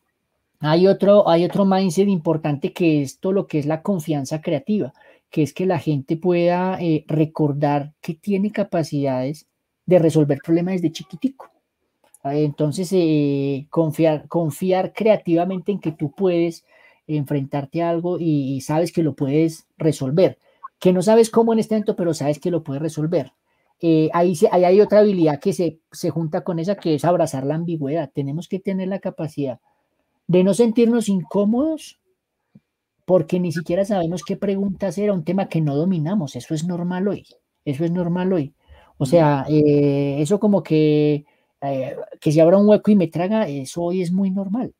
S2: Hay otro, hay otro mindset importante que es todo lo que es la confianza creativa, que es que la gente pueda eh, recordar que tiene capacidades de resolver problemas desde chiquitico. Entonces, eh, confiar, confiar creativamente en que tú puedes enfrentarte a algo y, sabes que lo puedes resolver. Que no sabes cómo en este momento, pero sabes que lo puedes resolver. Eh, ahí, ahí, hay otra habilidad que se, se junta con esa, que es abrazar la ambigüedad. Tenemos que tener la capacidad de no sentirnos incómodos porque ni siquiera sabemos qué pregunta hacer a un tema que no dominamos. Eso es normal hoy. Eso es normal hoy. O sea, eh, eso como que, eh, que si abra un hueco y me traga, eso hoy es muy normal.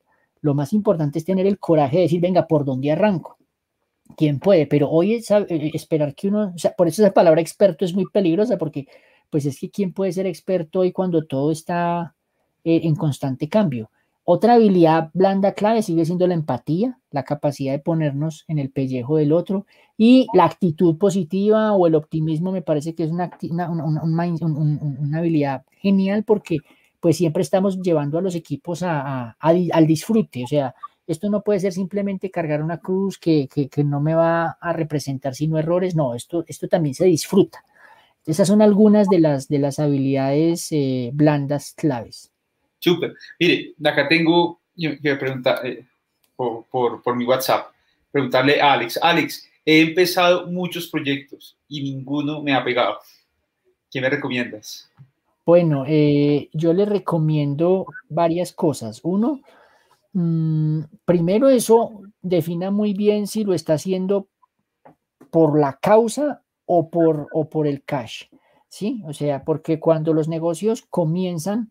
S2: Lo más importante es tener el coraje de decir, venga, ¿por dónde arranco? ¿Quién puede? Pero hoy es, eh, esperar que uno, o sea, por eso esa palabra experto es muy peligrosa, porque pues es que ¿quién puede ser experto hoy cuando todo está en constante cambio? Otra habilidad blanda clave sigue siendo la empatía, la capacidad de ponernos en el pellejo del otro y la actitud positiva o el optimismo me parece que es una, una, habilidad genial porque pues siempre estamos llevando a los equipos a, al disfrute, o sea, esto no puede ser simplemente cargar una cruz que, no me va a representar sino errores, no, esto, esto también se disfruta. Esas son algunas de las, de las habilidades eh, blandas claves.
S1: Súper. Mire, acá tengo que preguntar eh, por, por, mi WhatsApp, preguntarle a Alex. Alex, he empezado muchos proyectos y ninguno me ha pegado. ¿Qué me recomiendas?
S2: Bueno, eh, yo le recomiendo varias cosas. Uno, mm, primero eso defina muy bien si lo está haciendo por la causa o por, o por el cash. ¿Sí? O sea, porque cuando los negocios comienzan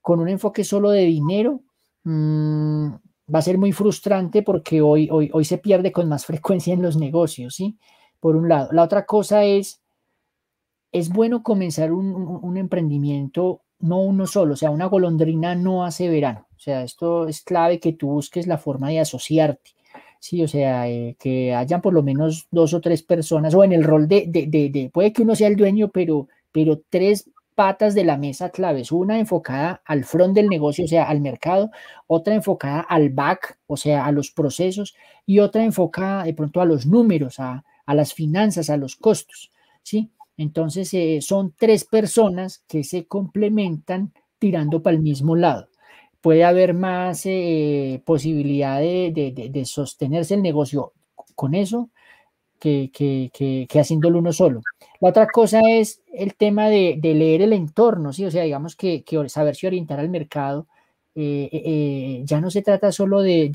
S2: con un enfoque solo de dinero, mm, va a ser muy frustrante porque hoy, hoy, hoy se pierde con más frecuencia en los negocios, ¿sí? Por un lado. La otra cosa es, es bueno comenzar un, emprendimiento, no uno solo, o sea, una golondrina no hace verano. O sea, esto es clave que tú busques la forma de asociarte. Sí, o sea, eh, que hayan por lo menos dos o tres personas, o en el rol de, de, de, puede que uno sea el dueño, pero, pero tres patas de la mesa claves, una enfocada al front del negocio, o sea, al mercado, otra enfocada al back, o sea, a los procesos, y otra enfocada de pronto a los números, a, las finanzas, a los costos, ¿sí? Entonces, eh, son tres personas que se complementan tirando para el mismo lado. Puede haber más eh, posibilidad de, sostenerse el negocio con eso que, que, que haciéndolo uno solo. La otra cosa es el tema de, leer el entorno, ¿sí? O sea, digamos que, saberse orientar al mercado. Eh, eh, ya no se trata solo de,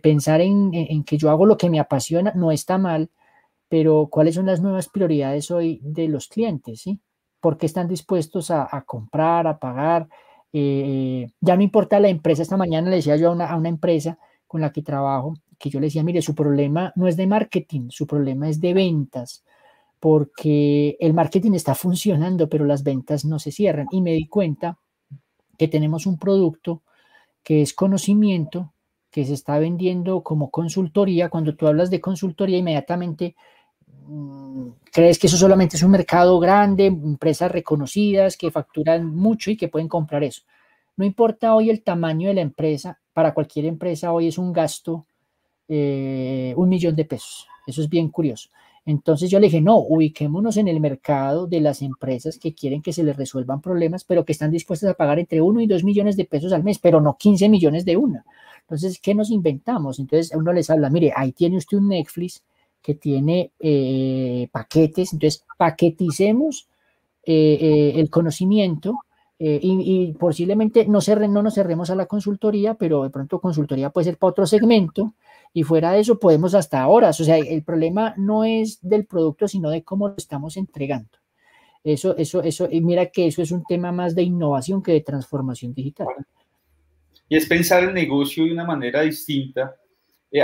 S2: pensar en, que yo hago lo que me apasiona, no está mal, pero cuáles son las nuevas prioridades hoy de los clientes, ¿sí? ¿Por qué están dispuestos a, comprar, a pagar? ya no importa la empresa, esta mañana le decía yo a una, a una empresa con la que trabajo, que yo le decía, mire, su problema no es de marketing, su problema es de ventas, porque el marketing está funcionando, pero las ventas no se cierran. Y me di cuenta que tenemos un producto que es conocimiento, que se está vendiendo como consultoría. Cuando tú hablas de consultoría, inmediatamente crees que eso solamente es un mercado grande, empresas reconocidas que facturan mucho y que pueden comprar eso. No importa hoy el tamaño de la empresa, para cualquier empresa hoy es un gasto, eh, un millón de pesos. Eso es bien curioso. Entonces yo le dije, no, ubiquémonos en el mercado de las empresas que quieren que se les resuelvan problemas, pero que están dispuestas a pagar entre 1 y 2 millones de pesos al mes, pero no 15 millones de una. Entonces, ¿qué nos inventamos? Entonces uno les habla, mire, ahí tiene usted un Netflix que tiene eh, paquetes, entonces paqueticemos eh, eh, el conocimiento y, posiblemente no, no nos cerremos a la consultoría, pero de pronto consultoría puede ser para otro segmento y fuera de eso podemos hasta horas. O sea, el problema no es del producto, sino de cómo lo estamos entregando. Eso, eso, eso, y mira que eso es un tema más de innovación que de transformación digital.
S1: Y es pensar el negocio de una manera distinta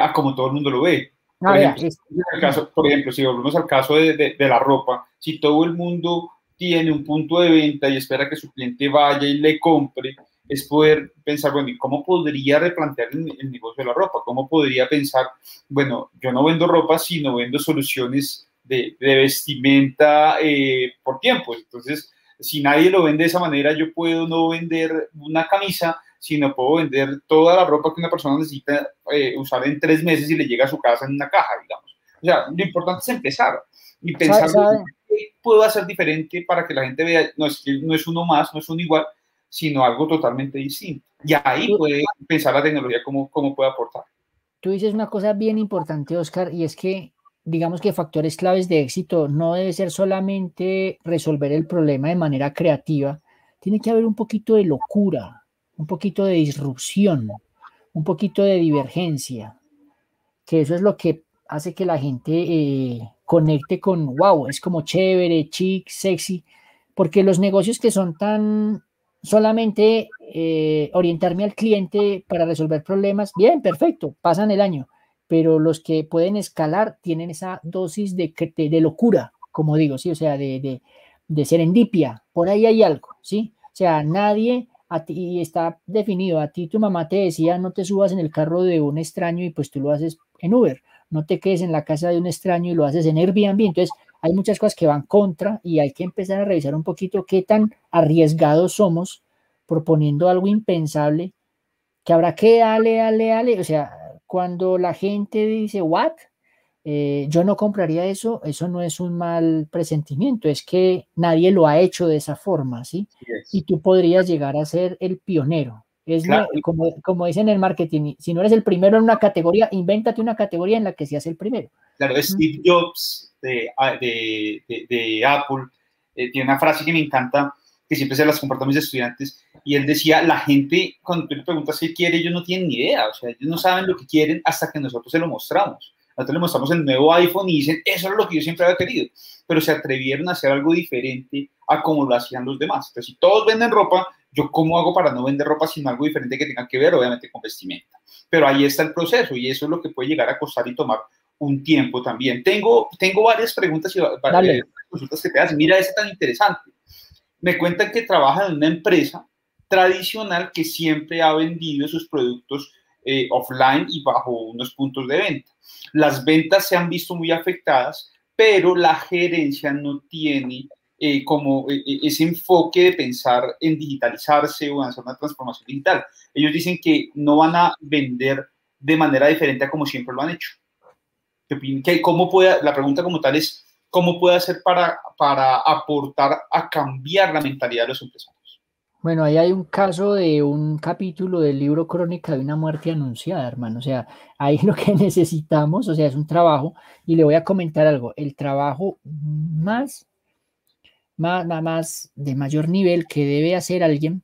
S1: a como todo el mundo lo ve. Por,
S2: Ah,
S1: ejemplo,
S2: vea, es-
S1: caso, por ejemplo, si volvemos al caso de, de- de la ropa, si todo el mundo tiene un punto de venta y espera que su cliente vaya y le compre, es poder pensar, bueno, ¿y cómo podría replantear el, el negocio de la ropa? ¿Cómo podría pensar, bueno, yo no vendo ropa, sino vendo soluciones de, de vestimenta eh, por tiempo? Entonces, si nadie lo vende de esa manera, yo puedo no vender una camisa, sino puedo vender toda la ropa que una persona necesita eh, usar en tres meses y le llega a su casa en una caja, digamos. O sea, lo importante es empezar y pensar qué puedo hacer diferente para que la gente vea, no es que no es uno más, no es uno igual, sino algo totalmente distinto. Y ahí puede pensar la tecnología cómo, cómo puede aportar.
S2: Tú dices una cosa bien importante, Oscar, y es que digamos que factores claves de éxito no debe ser solamente resolver el problema de manera creativa, tiene que haber un poquito de locura, un poquito de disrupción, un poquito de divergencia, que eso es lo que hace que la gente eh, conecte con, wow, es como chévere, chic, sexy, porque los negocios que son tan solamente eh, orientarme al cliente para resolver problemas, bien, perfecto, pasan el año, pero los que pueden escalar tienen esa dosis de, de, de locura, como digo, ¿sí? O sea, de, de, de serendipia, por ahí hay algo, ¿sí? O sea, nadie, a ti, y está definido, a ti tu mamá te decía, no te subas en el carro de un extraño y pues tú lo haces en Uber, no te quedes en la casa de un extraño y lo haces en Airbnb, entonces hay muchas cosas que van contra y hay que empezar a revisar un poquito qué tan arriesgados somos proponiendo algo impensable que habrá que darle, darle, darle. O sea, cuando la gente dice, ¿what? Eh, yo no compraría eso, eso no es un mal presentimiento, es que nadie lo ha hecho de esa forma, ¿sí? Y tú podrías llegar a ser el pionero. Es
S1: Claro.
S2: lo- como, como dicen en el marketing, si no eres el primero en una categoría, invéntate una categoría en la que seas el primero.
S1: Claro, Steve Jobs de, de, de- de Apple eh, tiene una frase que me encanta, que siempre se las comparto a mis estudiantes, y él decía, la gente, cuando tú le preguntas qué quiere, ellos no tienen ni idea, o sea, ellos no saben lo que quieren hasta que nosotros se lo mostramos. Nosotros le mostramos el nuevo iPhone y dicen, eso es lo que yo siempre había querido, pero se atrevieron a hacer algo diferente a como lo hacían los demás. Entonces, si todos venden ropa, yo cómo hago para no vender ropa sino algo diferente que tenga que ver, obviamente, con vestimenta. Pero ahí está el proceso y eso es lo que puede llegar a costar y tomar un tiempo también. Tengo, tengo varias preguntas y va- va-
S2: Dale.
S1: eh, consultas que te hacen. Mira, ese tan interesante. Me cuentan que trabaja en una empresa tradicional que siempre ha vendido sus productos eh, offline y bajo unos puntos de venta. Las ventas se han visto muy afectadas, pero la gerencia no tiene eh, como eh, eh, ese enfoque de pensar en digitalizarse o hacer una transformación digital. Ellos dicen que no van a vender de manera diferente a como siempre lo han hecho. ¿Qué opin- qué- ¿Cómo puede, la pregunta como tal es, ¿cómo puede hacer para, para aportar a cambiar la mentalidad de los empresarios?
S2: Bueno, ahí hay un caso de un capítulo del libro Crónica de una muerte anunciada, hermano. O sea, ahí lo que necesitamos, o sea, es un trabajo. Y le voy a comentar algo. El trabajo más, más, más, de mayor nivel que debe hacer alguien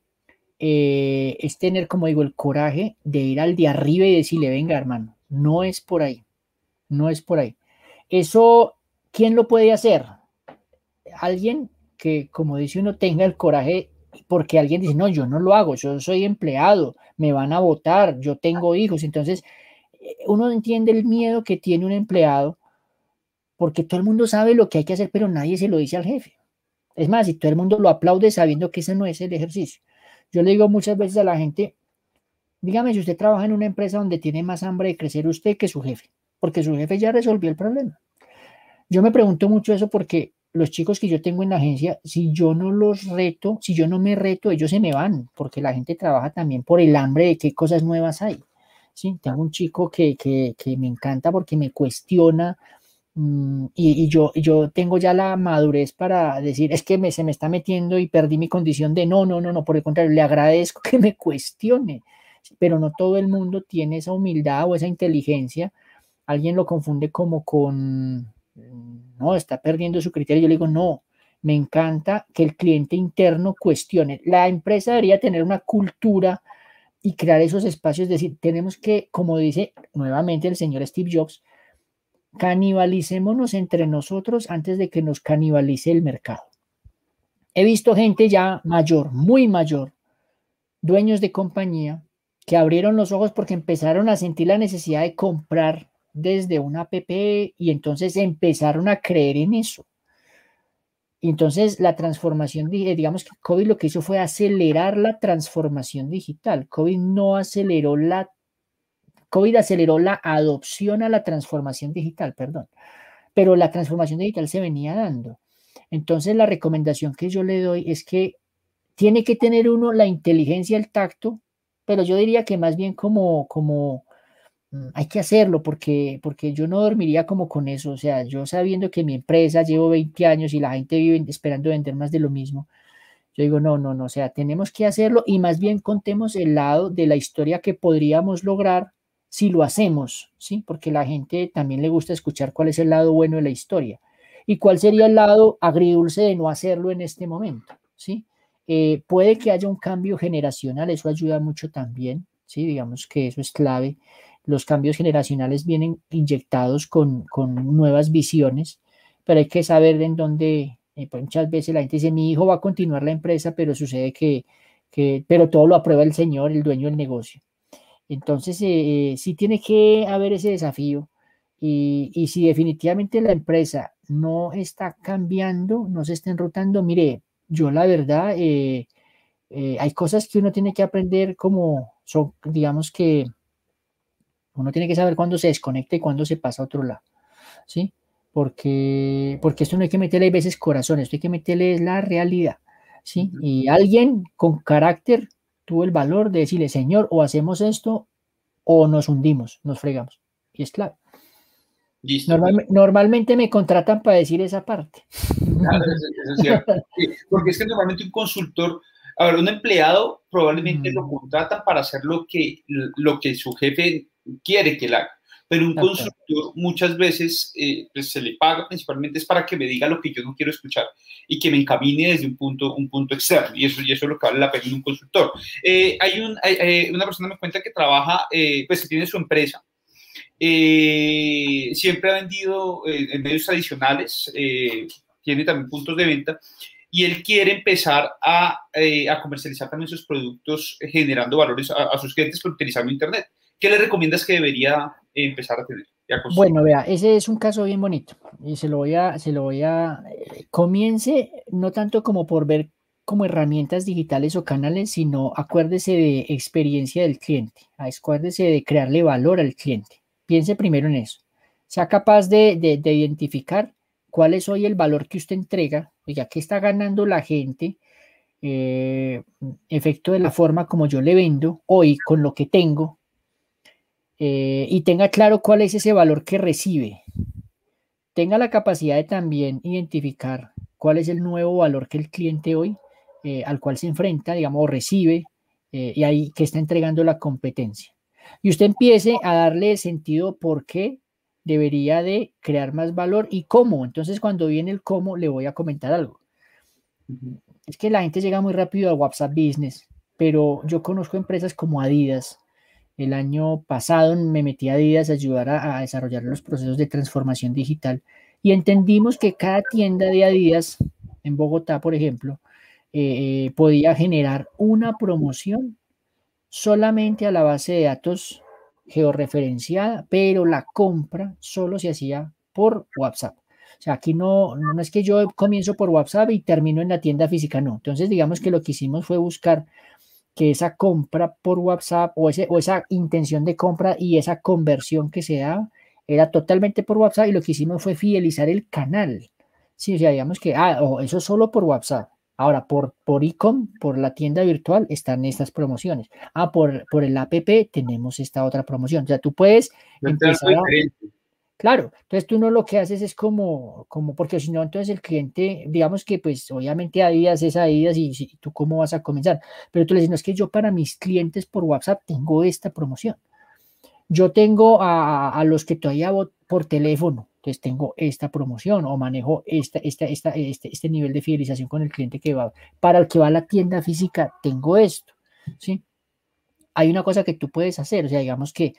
S2: eh, es tener, como digo, el coraje de ir al de arriba y decirle, venga, hermano, no es por ahí. No es por ahí. Eso, ¿quién lo puede hacer? Alguien que, como dice uno, tenga el coraje porque alguien dice, no, yo no lo hago, yo soy empleado, me van a votar, yo tengo hijos. Entonces, uno entiende el miedo que tiene un empleado porque todo el mundo sabe lo que hay que hacer, pero nadie se lo dice al jefe. Es más, y todo el mundo lo aplaude sabiendo que ese no es el ejercicio. Yo le digo muchas veces a la gente, dígame si usted trabaja en una empresa donde tiene más hambre de crecer usted que su jefe, porque su jefe ya resolvió el problema. Yo me pregunto mucho eso porque los chicos que yo tengo en la agencia, si yo no los reto, si yo no me reto, ellos se me van, porque la gente trabaja también por el hambre de qué cosas nuevas hay. Sí, tengo un chico que, que, que me encanta porque me cuestiona mm, y, y, yo, yo tengo ya la madurez para decir, es que me, se me está metiendo y perdí mi condición de no, no, no, no, por el contrario, le agradezco que me cuestione, pero no todo el mundo tiene esa humildad o esa inteligencia. Alguien lo confunde como con no, está perdiendo su criterio. Yo le digo, no, me encanta que el cliente interno cuestione. La empresa debería tener una cultura y crear esos espacios, es decir, tenemos que, como dice nuevamente el señor Steve Jobs, canibalicémonos entre nosotros antes de que nos canibalice el mercado. He visto gente ya mayor, muy mayor, dueños de compañía, que abrieron los ojos porque empezaron a sentir la necesidad de comprar desde una app y entonces empezaron a creer en eso. Entonces la transformación, digamos que COVID lo que hizo fue acelerar la transformación digital. COVID no aceleró la, COVID aceleró la adopción a la transformación digital, perdón. Pero la transformación digital se venía dando. Entonces la recomendación que yo le doy es que tiene que tener uno la inteligencia, el tacto, pero yo diría que más bien como, como, hay que hacerlo porque, porque yo no dormiría como con eso. O sea, yo sabiendo que mi empresa llevo 20 años y la gente vive esperando vender más de lo mismo, yo digo, no, no, no, o sea, tenemos que hacerlo y más bien contemos el lado de la historia que podríamos lograr si lo hacemos, ¿sí? Porque la gente también le gusta escuchar cuál es el lado bueno de la historia y cuál sería el lado agridulce de no hacerlo en este momento, ¿sí? Eh, puede que haya un cambio generacional, eso ayuda mucho también, ¿sí? Digamos que eso es clave los cambios generacionales vienen inyectados con, nuevas visiones, pero hay que saber en dónde, eh, pues, muchas veces la gente dice, mi hijo va a continuar la empresa, pero sucede que, pero todo lo aprueba el señor, el dueño del negocio. Entonces, eh, eh, sí tiene que haber ese desafío y, si definitivamente la empresa no está cambiando, no se está enrutando, mire, yo la verdad, hay cosas que uno tiene que aprender como son, digamos que uno tiene que saber cuándo se desconecta y cuándo se pasa a otro lado, ¿sí? Porque, porque esto no hay que meterle a veces corazones, esto hay que meterle la realidad, ¿sí? Y alguien con carácter tuvo el valor de decirle, Señor, o hacemos esto o nos hundimos, nos fregamos. Y es claro. normalmente me contratan para decir esa parte.
S1: Claro, eso, es cierto. porque es que normalmente un consultor, a ver, un empleado probablemente lo mm. contratan para hacer lo que, lo que su jefe quiere que la haga. Pero un consultor muchas veces eh, pues, se le paga principalmente es para que me diga lo que yo no quiero escuchar y que me encamine desde un punto, un punto externo. Y eso, y eso es lo que vale la pena en un consultor. Eh, hay, un, eh, una persona me cuenta que trabaja, pues que tiene su empresa. siempre ha vendido en medios tradicionales, tiene también puntos de venta y él quiere empezar a, a comercializar también sus productos generando valores a, a sus clientes pero utilizando Internet. ¿qué le recomiendas que debería empezar a tener?
S2: Bueno, vea, ese es un caso bien bonito y se lo voy a, se lo voy a, eh, comience no tanto como por ver como herramientas digitales o canales, sino acuérdese de experiencia del cliente, acuérdese de crearle valor al cliente. Piense primero en eso. Sea capaz de, identificar cuál es hoy el valor que usted entrega, ya que está ganando la gente, eh, efecto de la forma como yo le vendo hoy con lo que tengo, eh, y tenga claro cuál es ese valor que recibe. Tenga la capacidad de también identificar cuál es el nuevo valor que el cliente hoy eh, al cual se enfrenta, digamos, o recibe eh, y ahí que está entregando la competencia. Y usted empiece a darle sentido por qué debería de crear más valor y cómo. Entonces, cuando viene el cómo, le voy a comentar algo. Es que la gente llega muy rápido a WhatsApp Business, pero yo conozco empresas como Adidas, el año pasado me metí a Adidas a ayudar a, desarrollar los procesos de transformación digital y entendimos que cada tienda de Adidas en Bogotá, por ejemplo, eh, eh, podía generar una promoción solamente a la base de datos georreferenciada, pero la compra solo se hacía por WhatsApp. O sea, aquí no, no es que yo comienzo por WhatsApp y termino en la tienda física, no. Entonces, digamos que lo que hicimos fue buscar que esa compra por WhatsApp o, ese, o esa intención de compra y esa conversión que se da era totalmente por WhatsApp y lo que hicimos fue fidelizar el canal. Sí, o sea, digamos que, ah, eso solo por WhatsApp. Ahora, por, por ecom, por la tienda virtual, están estas promociones. Ah, por, por el app tenemos esta otra promoción. O sea, tú puedes empezar a, Claro, entonces tú no lo que haces es como, como porque si no, entonces el cliente, digamos que pues obviamente Adidas es Adidas y, y tú cómo vas a comenzar, pero tú le dices, no es que yo para mis clientes por WhatsApp tengo esta promoción. Yo tengo a, los que todavía por teléfono, entonces tengo esta promoción o manejo esta, esta, esta, este, este nivel de fidelización con el cliente que va. Para el que va a la tienda física, tengo esto, ¿sí? Hay una cosa que tú puedes hacer, o sea, digamos que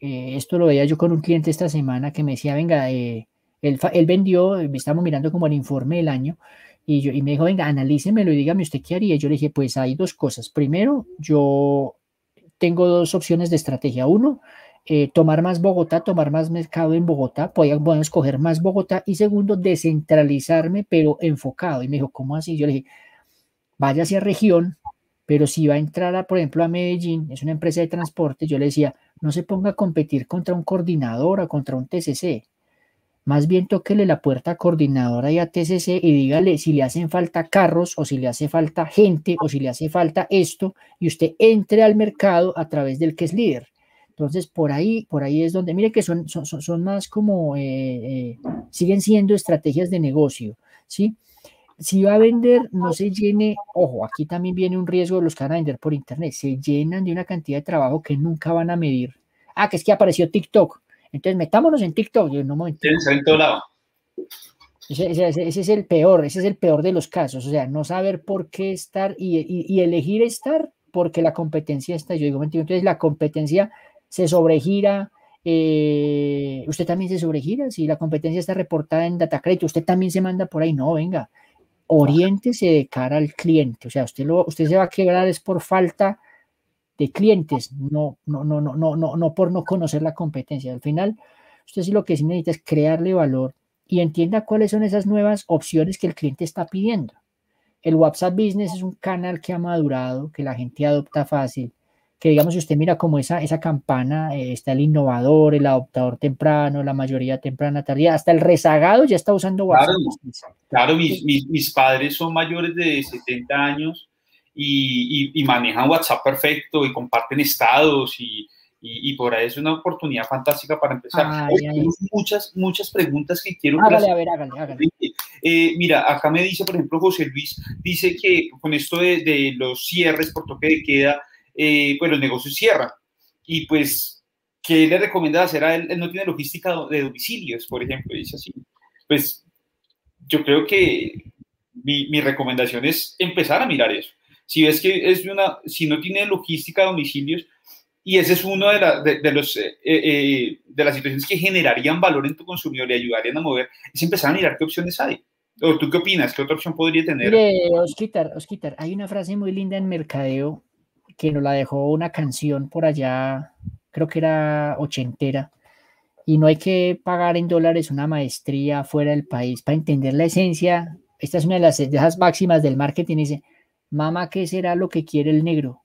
S2: eh, esto lo veía yo con un cliente esta semana que me decía, venga, eh, él, él, vendió, estamos mirando como el informe del año, y, yo, y me dijo, venga, analícemelo y dígame usted qué haría. Yo le dije, pues hay dos cosas. Primero, yo tengo dos opciones de estrategia. Uno, eh, tomar más Bogotá, tomar más mercado en Bogotá, podemos escoger más Bogotá. Y segundo, descentralizarme, pero enfocado. Y me dijo, ¿cómo así? Yo le dije, vaya hacia región, pero si va a entrar, a, por ejemplo, a Medellín, es una empresa de transporte, yo le decía, no se ponga a competir contra un coordinador o contra un TCC. Más bien tóquele la puerta a coordinadora y a TCC y dígale si le hacen falta carros o si le hace falta gente o si le hace falta esto y usted entre al mercado a través del que es líder. Entonces, por ahí, por ahí es donde, mire que son, son, son más como, eh, eh, siguen siendo estrategias de negocio, ¿sí? si va a vender, no se llene, ojo, aquí también viene un riesgo de los que van a vender por internet, se llenan de una cantidad de trabajo que nunca van a medir. Ah, que es que apareció TikTok. Entonces metámonos en TikTok. Yo, no
S1: en todo lado.
S2: Ese, ese, ese, es el peor, ese es el peor de los casos. O sea, no saber por qué estar y, y, y elegir estar porque la competencia está. Yo digo, entonces la competencia se sobregira, eh, usted también se sobregira, si la competencia está reportada en DataCredit, usted también se manda por ahí, no, venga, oriéntese de cara al cliente. O sea, usted, lo, usted se va a quebrar es por falta de clientes, no, no, no, no, no, no, no por no conocer la competencia. Al final, usted sí lo que necesita es crearle valor y entienda cuáles son esas nuevas opciones que el cliente está pidiendo. El WhatsApp Business es un canal que ha madurado, que la gente adopta fácil, que digamos, si usted mira como esa, esa campana, eh, está el innovador, el adoptador temprano, la mayoría temprana, tardía, hasta el rezagado ya está usando WhatsApp.
S1: Claro, mis, mis, mis, padres son mayores de 70 años y, y, y, manejan WhatsApp perfecto y comparten estados y, y, por ahí es una oportunidad fantástica para empezar. Ay, ay, muchas, muchas preguntas que quiero...
S2: Hágale, a ver, hágale, hágale.
S1: Eh, mira, acá me dice, por ejemplo, José Luis, dice que con esto de, de los cierres por toque de queda, eh, pues los negocios cierran. Y pues, ¿qué le recomienda hacer a él? Él no tiene logística de domicilios, por ejemplo, dice así. Pues yo creo que mi, recomendación es empezar a mirar eso. Si ves que es una, si no tiene logística de domicilios, y ese es uno de, los, eh, eh, de las situaciones que generarían valor en tu consumidor y ayudarían a mover, es empezar a mirar qué opciones hay. ¿O tú qué opinas? ¿Qué otra opción podría tener?
S2: Mire, Osquitar, Osquitar, hay una frase muy linda en mercadeo que nos la dejó una canción por allá, creo que era ochentera, y no hay que pagar en dólares una maestría fuera del país para entender la esencia. Esta es una de las de esas máximas del marketing, dice, mamá, ¿qué será lo que quiere el negro?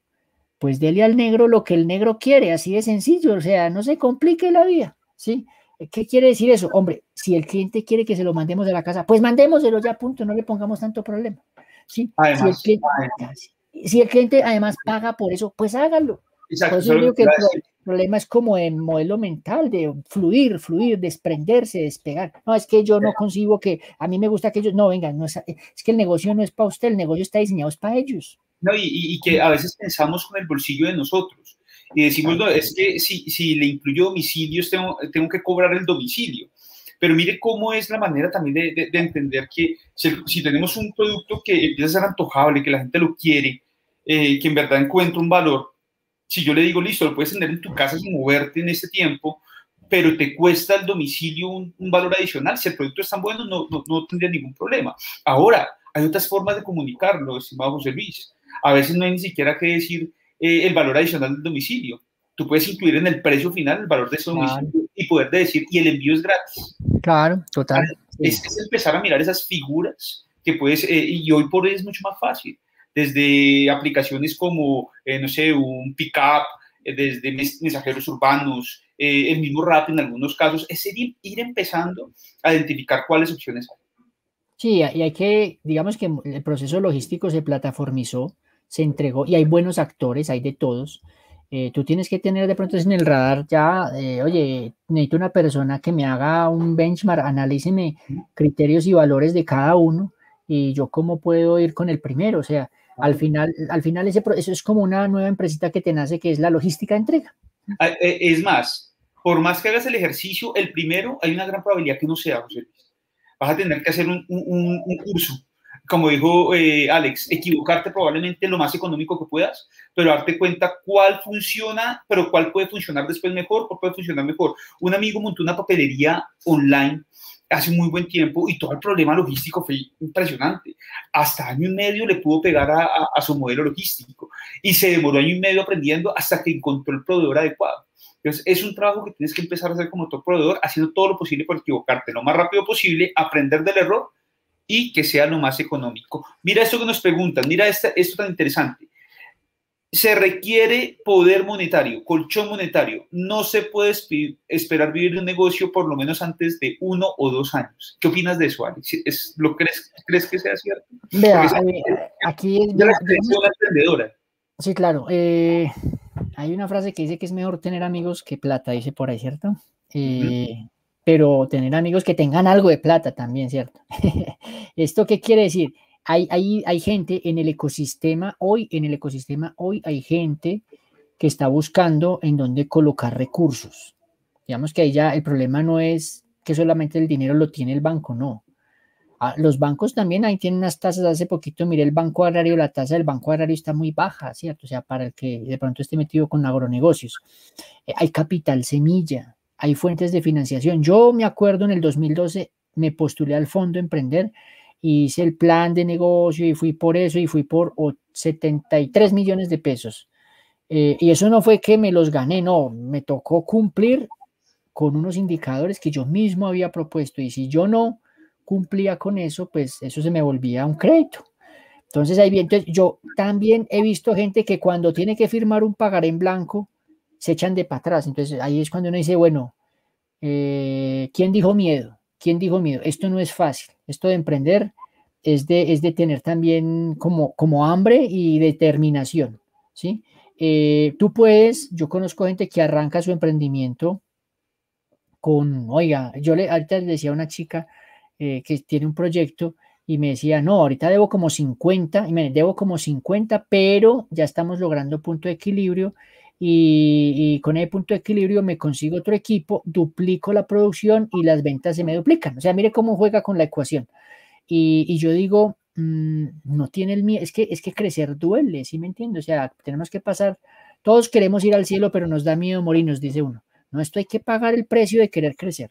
S2: Pues dele al negro lo que el negro quiere, así de sencillo, o sea, no se complique la vida, ¿sí? ¿Qué quiere decir eso? Hombre, si el cliente quiere que se lo mandemos de la casa, pues mandémoselo ya, punto, no le pongamos tanto problema. ¿sí?
S1: Además,
S2: si el cliente, si el cliente además paga por eso, pues hágalo. Exacto, por eso que el problema es como el modelo mental de fluir, fluir, desprenderse, despegar. No, es que yo no consigo que, a mí me gusta que ellos, no, vengan, no es, es, que el negocio no es para usted, el negocio está diseñado es para ellos.
S1: No, y, y, que a veces pensamos con el bolsillo de nosotros y decimos, no, es que si, si le incluyo domicilios, tengo, tengo que cobrar el domicilio. Pero mire cómo es la manera también de, de, entender que si, si, tenemos un producto que empieza a ser antojable, que la gente lo quiere, eh, que en verdad encuentra un valor, si yo le digo, listo, lo puedes tener en tu casa sin moverte en este tiempo, pero te cuesta el domicilio un, un valor adicional, si el producto es tan bueno, no, no, no, tendría ningún problema. Ahora, hay otras formas de comunicarlo, estimado José Luis. A veces no hay ni siquiera que decir eh, el valor adicional del domicilio. tú puedes incluir en el precio final el valor de ese domicilio y poder decir, y el envío es gratis.
S2: Claro, total.
S1: Es, empezar a mirar esas figuras que puedes, eh, y hoy por hoy es mucho más fácil, desde aplicaciones como, eh, no sé, un pickup, eh, desde mensajeros urbanos, el mismo RAP en algunos casos, es ir, ir empezando a identificar cuáles opciones hay.
S2: Sí, y hay que, digamos que el proceso logístico se plataformizó, se entregó y hay buenos actores, hay de todos. Eh, tú tienes que tener de pronto en el radar ya, eh, oye, necesito una persona que me haga un benchmark, analíceme criterios y valores de cada uno y yo cómo puedo ir con el primero. O sea, al final, al final ese proceso es como una nueva empresita que te nace que es la logística de entrega.
S1: Ah, eh, es más, por más que hagas el ejercicio, el primero hay una gran probabilidad que no sea, José Vas a tener que hacer un, un, un curso como dijo eh, Alex, equivocarte probablemente lo más económico que puedas, pero darte cuenta cuál funciona, pero cuál puede funcionar después mejor, cuál puede funcionar mejor. Un amigo montó una papelería online hace muy buen tiempo y todo el problema logístico fue impresionante. Hasta año y medio le pudo pegar a, a, su modelo logístico y se demoró año y medio aprendiendo hasta que encontró el proveedor adecuado. Entonces, es un trabajo que tienes que empezar a hacer como todo proveedor, haciendo todo lo posible por equivocarte lo más rápido posible, aprender del error y que sea lo más económico. Mira esto que nos preguntan, mira esto tan interesante. Se requiere poder monetario, colchón monetario. No se puede esperar vivir de un negocio por lo menos antes de uno o dos años. ¿Qué opinas de eso, Alex? ¿Es, ¿Lo crees, crees que sea cierto?
S2: Vea, eh, aquí es...
S1: la emprendedora.
S2: Sí, claro. Eh, hay una frase que dice que es mejor tener amigos que plata, dice por ahí, ¿cierto? Eh, pero tener amigos que tengan algo de plata también, ¿cierto? ¿Esto qué quiere decir? Hay, hay, hay gente en el ecosistema, hoy en el ecosistema, hoy hay gente que está buscando en dónde colocar recursos. Digamos que ahí ya el problema no es que solamente el dinero lo tiene el banco, no. Ah, los bancos también ahí tienen unas tasas. Hace poquito miré el banco agrario, la tasa del banco agrario está muy baja, ¿cierto? O sea, para el que de pronto esté metido con agronegocios. Eh, hay capital semilla, hay fuentes de financiación. Yo me acuerdo en el 2012 me postulé al fondo Emprender, hice el plan de negocio y fui por eso y fui por 73 millones de pesos. Eh, y eso no fue que me los gané, no, me tocó cumplir con unos indicadores que yo mismo había propuesto y si yo no cumplía con eso, pues eso se me volvía un crédito. Entonces ahí bien, yo también he visto gente que cuando tiene que firmar un pagar en blanco, se echan de para atrás. Entonces ahí es cuando uno dice, bueno, eh, ¿quién dijo miedo? ¿Quién dijo miedo? Esto no es fácil. Esto de emprender es de, es de tener también como, como hambre y determinación. ¿sí? Eh, tú puedes, yo conozco gente que arranca su emprendimiento con, oiga, yo le, ahorita le decía a una chica eh, que tiene un proyecto y me decía, no, ahorita debo como 50, y me debo como 50, pero ya estamos logrando punto de equilibrio y, con ese punto de equilibrio me consigo otro equipo, duplico la producción y las ventas se me duplican. O sea, mire cómo juega con la ecuación. Y, yo digo, mm, no tiene el miedo, es que, es que crecer duele, ¿sí me entiendo? O sea, tenemos que pasar, todos queremos ir al cielo, pero nos da miedo morirnos, dice uno. No, esto hay que pagar el precio de querer crecer.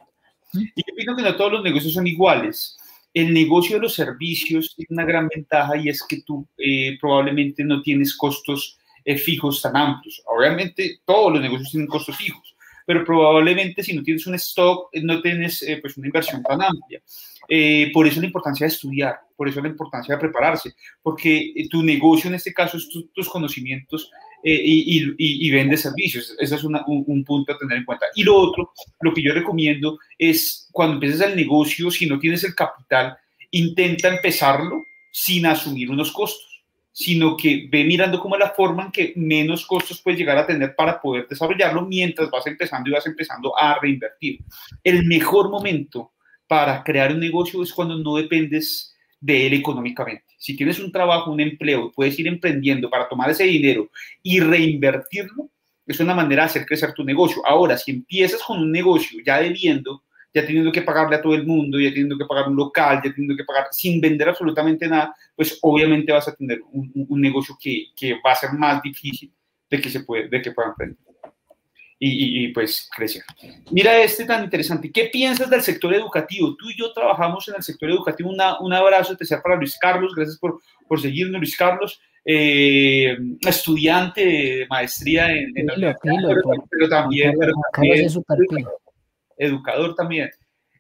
S1: ¿Mm? Y yo pienso que no todos los negocios son iguales. El negocio de los servicios tiene una gran ventaja y es que tú eh, probablemente no tienes costos fijos tan amplios. Obviamente todos los negocios tienen costos fijos, pero probablemente si no tienes un stock, eh, no tienes eh, pues una inversión tan amplia. por eso la importancia de estudiar, por eso la importancia de prepararse, porque tu negocio en este caso es tus conocimientos y, y, y, vende servicios. Ese es un, un, punto a tener en cuenta. Y lo otro, lo que yo recomiendo es cuando empieces el negocio, si no tienes el capital, intenta empezarlo sin asumir unos costos sino que ve mirando cómo es la forma en que menos costos puedes llegar a tener para poder desarrollarlo mientras vas empezando y vas empezando a reinvertir. El mejor momento para crear un negocio es cuando no dependes de él económicamente. Si tienes un trabajo, un empleo, puedes ir emprendiendo para tomar ese dinero y reinvertirlo, es una manera de hacer crecer tu negocio. Ahora, si empiezas con un negocio ya debiendo, ya teniendo que pagarle a todo el mundo, ya teniendo que pagar un local, ya teniendo que pagar sin vender absolutamente nada, pues obviamente vas a tener un, un negocio que, que, va a ser más difícil de que se puede, de que puedan emprender. Y, y, pues crecer. Mira este tan interesante. ¿Qué piensas del sector educativo? Tú y yo trabajamos en el sector educativo. Una, un abrazo especial para Luis Carlos. Gracias por, por seguirnos, Luis Carlos. eh, estudiante de maestría en, la pero, también, educador, también.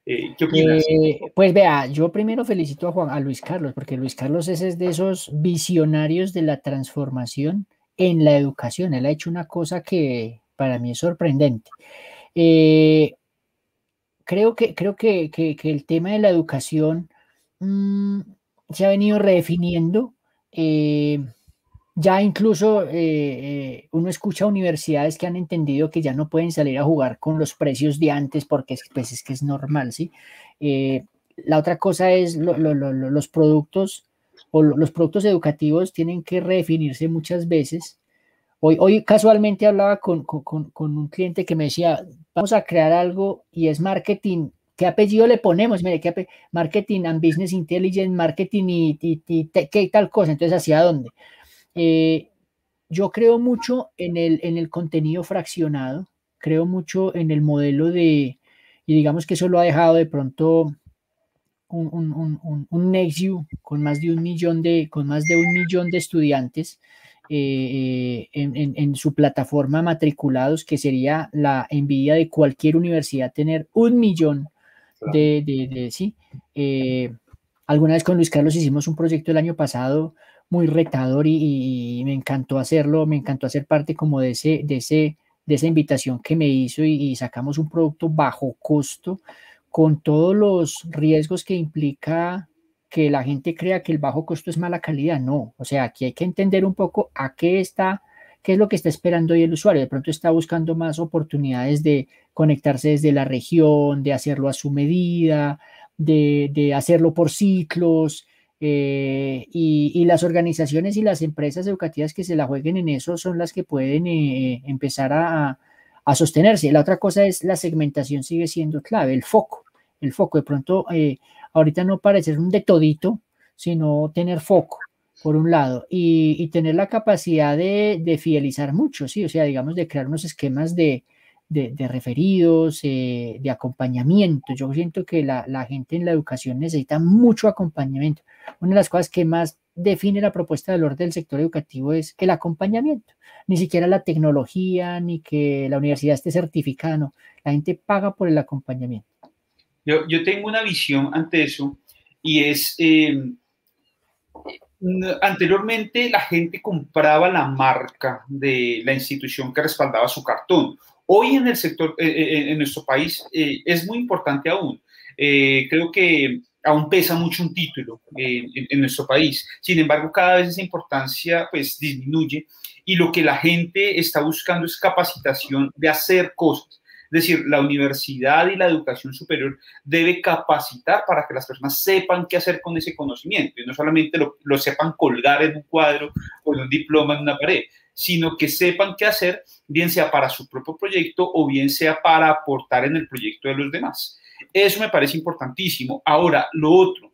S1: Eh, ¿Qué opinas?
S2: Eh, pues vea, yo primero felicito a Juan, a Luis Carlos, porque Luis Carlos es de esos visionarios de la transformación en la educación. Él ha hecho una cosa que para mí es sorprendente. creo que, creo que, que, el tema de la educación mm, se ha venido redefiniendo eh, ya incluso eh, eh, uno escucha universidades que han entendido que ya no pueden salir a jugar con los precios de antes porque pues, es que es normal, ¿sí? la otra cosa es los productos o los productos educativos tienen que redefinirse muchas veces. Hoy, hoy casualmente hablaba con, con, con un cliente que me decía, vamos a crear algo y es marketing ¿Qué apellido le ponemos? Mire, ¿qué marketing and business intelligence, marketing y, qué tal cosa. Entonces, ¿hacia dónde? Eh, yo creo mucho en el, en el contenido fraccionado, creo mucho en el modelo de, y digamos que eso lo ha dejado de pronto un, un, un, Nextview con más de un millón de, con más de un millón de estudiantes eh, eh, en, su plataforma matriculados, que sería la envidia de cualquier universidad tener un millón de, de, sí. Alguna vez con Luis Carlos hicimos un proyecto el año pasado muy retador y, me encantó hacerlo, me encantó hacer parte como de ese, de ese, de esa invitación que me hizo y, sacamos un producto bajo costo con todos los riesgos que implica que la gente crea que el bajo costo es mala calidad. No, o sea, aquí hay que entender un poco a qué está ¿Qué es lo que está esperando hoy el usuario? De pronto está buscando más oportunidades de conectarse desde la región, de hacerlo a su medida, de, hacerlo por ciclos. Eh, y, las organizaciones y las empresas educativas que se la jueguen en eso son las que pueden eh, empezar a, sostenerse. La otra cosa es la segmentación sigue siendo clave, el foco. El foco, de pronto, eh, ahorita no parece un de todito, sino tener foco por un lado, y, tener la capacidad de, fidelizar mucho, sí, o sea, digamos, de crear unos esquemas de, referidos, eh, de acompañamiento. Yo siento que la, gente en la educación necesita mucho acompañamiento. Una de las cosas que más define la propuesta de valor del sector educativo es el acompañamiento. Ni siquiera la tecnología, ni que la universidad esté certificada, no. La gente paga por el acompañamiento.
S1: Yo, yo tengo una visión ante eso y es... Eh, anteriormente la gente compraba la marca de la institución que respaldaba su cartón. Hoy en el sector, eh, eh, en nuestro país, eh, es muy importante aún. creo que aún pesa mucho un título en, nuestro país. Sin embargo, cada vez esa importancia pues disminuye y lo que la gente está buscando es capacitación de hacer cosas. Es decir, la universidad y la educación superior debe capacitar para que las personas sepan qué hacer con ese conocimiento y no solamente lo, sepan colgar en un cuadro o en un diploma en una pared, sino que sepan qué hacer, bien sea para su propio proyecto o bien sea para aportar en el proyecto de los demás. Eso me parece importantísimo. Ahora, lo otro,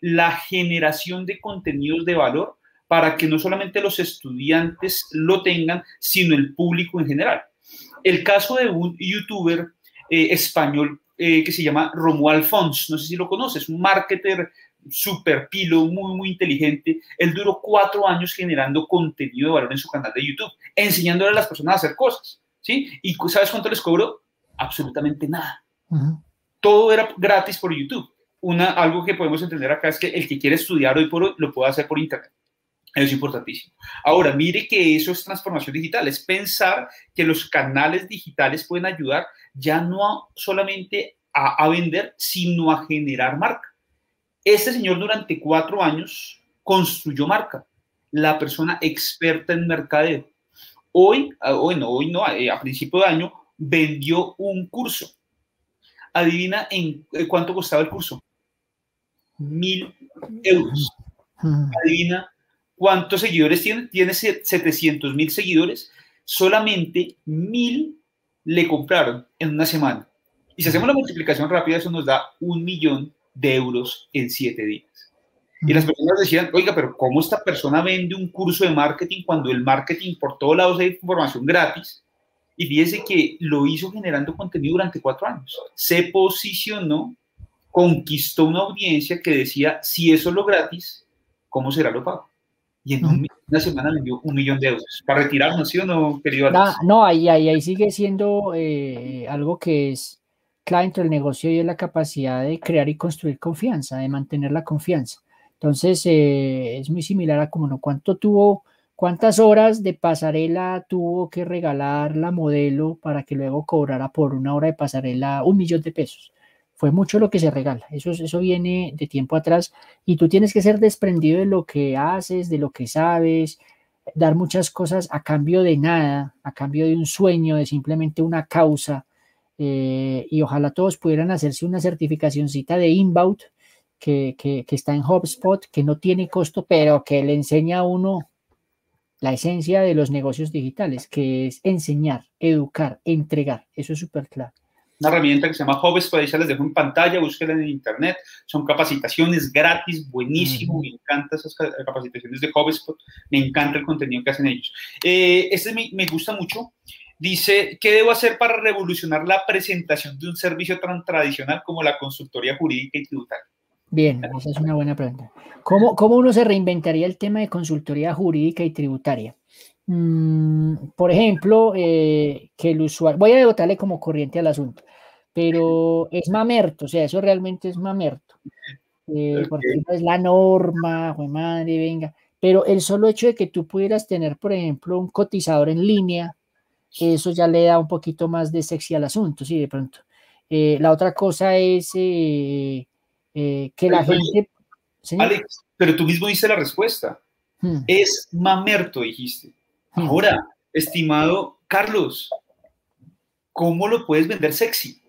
S1: la generación de contenidos de valor para que no solamente los estudiantes lo tengan, sino el público en general. El caso de un youtuber eh, español eh, que se llama Romuald Fons, no sé si lo conoces, un marketer super pilo, muy, muy inteligente. Él duró cuatro años generando contenido de valor en su canal de YouTube, enseñándole a las personas a hacer cosas, ¿sí? ¿Y sabes cuánto les cobró? Absolutamente nada. Todo era gratis por YouTube. Una, algo que podemos entender acá es que el que quiere estudiar hoy por hoy lo puede hacer por Internet. Es importantísimo. Ahora, mire que eso es transformación digital, es pensar que los canales digitales pueden ayudar ya no solamente a, vender, sino a generar marca. Este señor durante cuatro años construyó marca, la persona experta en mercadeo. Hoy, ah, hoy no, eh, a principio de año, vendió un curso. Adivina en eh, cuánto costaba el curso. Mil euros. Adivina ¿Cuántos seguidores tiene? Tiene 700 mil seguidores. Solamente mil le compraron en una semana. Y si hacemos la multiplicación rápida, eso nos da un millón de euros en siete días. Y las personas decían, oiga, pero ¿cómo esta persona vende un curso de marketing cuando el marketing por todos lados hay información gratis? Y fíjese que lo hizo generando contenido durante cuatro años. Se posicionó, conquistó una audiencia que decía, si eso es lo gratis, ¿cómo será lo pago? y en una semana vendió un millón de euros. ¿Para retirarnos, sí o no, querido
S2: No, ahí, ahí, ahí sigue siendo eh, algo que es clave dentro del negocio y es la capacidad de crear y construir confianza, de mantener la confianza. Entonces, eh, es muy similar a como no, cuánto tuvo, cuántas horas de pasarela tuvo que regalar la modelo para que luego cobrara por una hora de pasarela un millón de pesos. Fue mucho lo que se regala. Eso, eso viene de tiempo atrás y tú tienes que ser desprendido de lo que haces, de lo que sabes, dar muchas cosas a cambio de nada, a cambio de un sueño, de simplemente una causa eh, y ojalá todos pudieran hacerse una certificacióncita de inbound que, que, que, está en HubSpot, que no tiene costo, pero que le enseña a uno la esencia de los negocios digitales, que es enseñar, educar, entregar. Eso es súper claro.
S1: Una herramienta que se llama HubSpot, se les dejo en pantalla, búsquenla en internet. Son capacitaciones gratis, buenísimo. Me encantan esas capacitaciones de HubSpot, me encanta el contenido que hacen ellos. Eh, este me, me gusta mucho Dice, ¿qué debo hacer para revolucionar la presentación de un servicio tan tradicional como la consultoría jurídica y tributaria?
S2: Bien, esa es una buena pregunta. ¿Cómo, cómo uno se reinventaría el tema de consultoría jurídica y tributaria? Mm, por ejemplo, eh, que el usuario, voy a devotarle como corriente al asunto, pero es mamerto, o sea, eso realmente es mamerto. Eh, porque es la norma, fue madre, venga. Pero el solo hecho de que tú pudieras tener, por ejemplo, un cotizador en línea eso ya le da un poquito más de sexy al asunto, sí, de pronto. Eh, la otra cosa es eh, que la gente...
S1: Alex, pero tú mismo dices la respuesta. Hmm. Es mamerto, dijiste. Hmm. Ahora, estimado Carlos, ¿cómo lo puedes vender sexy?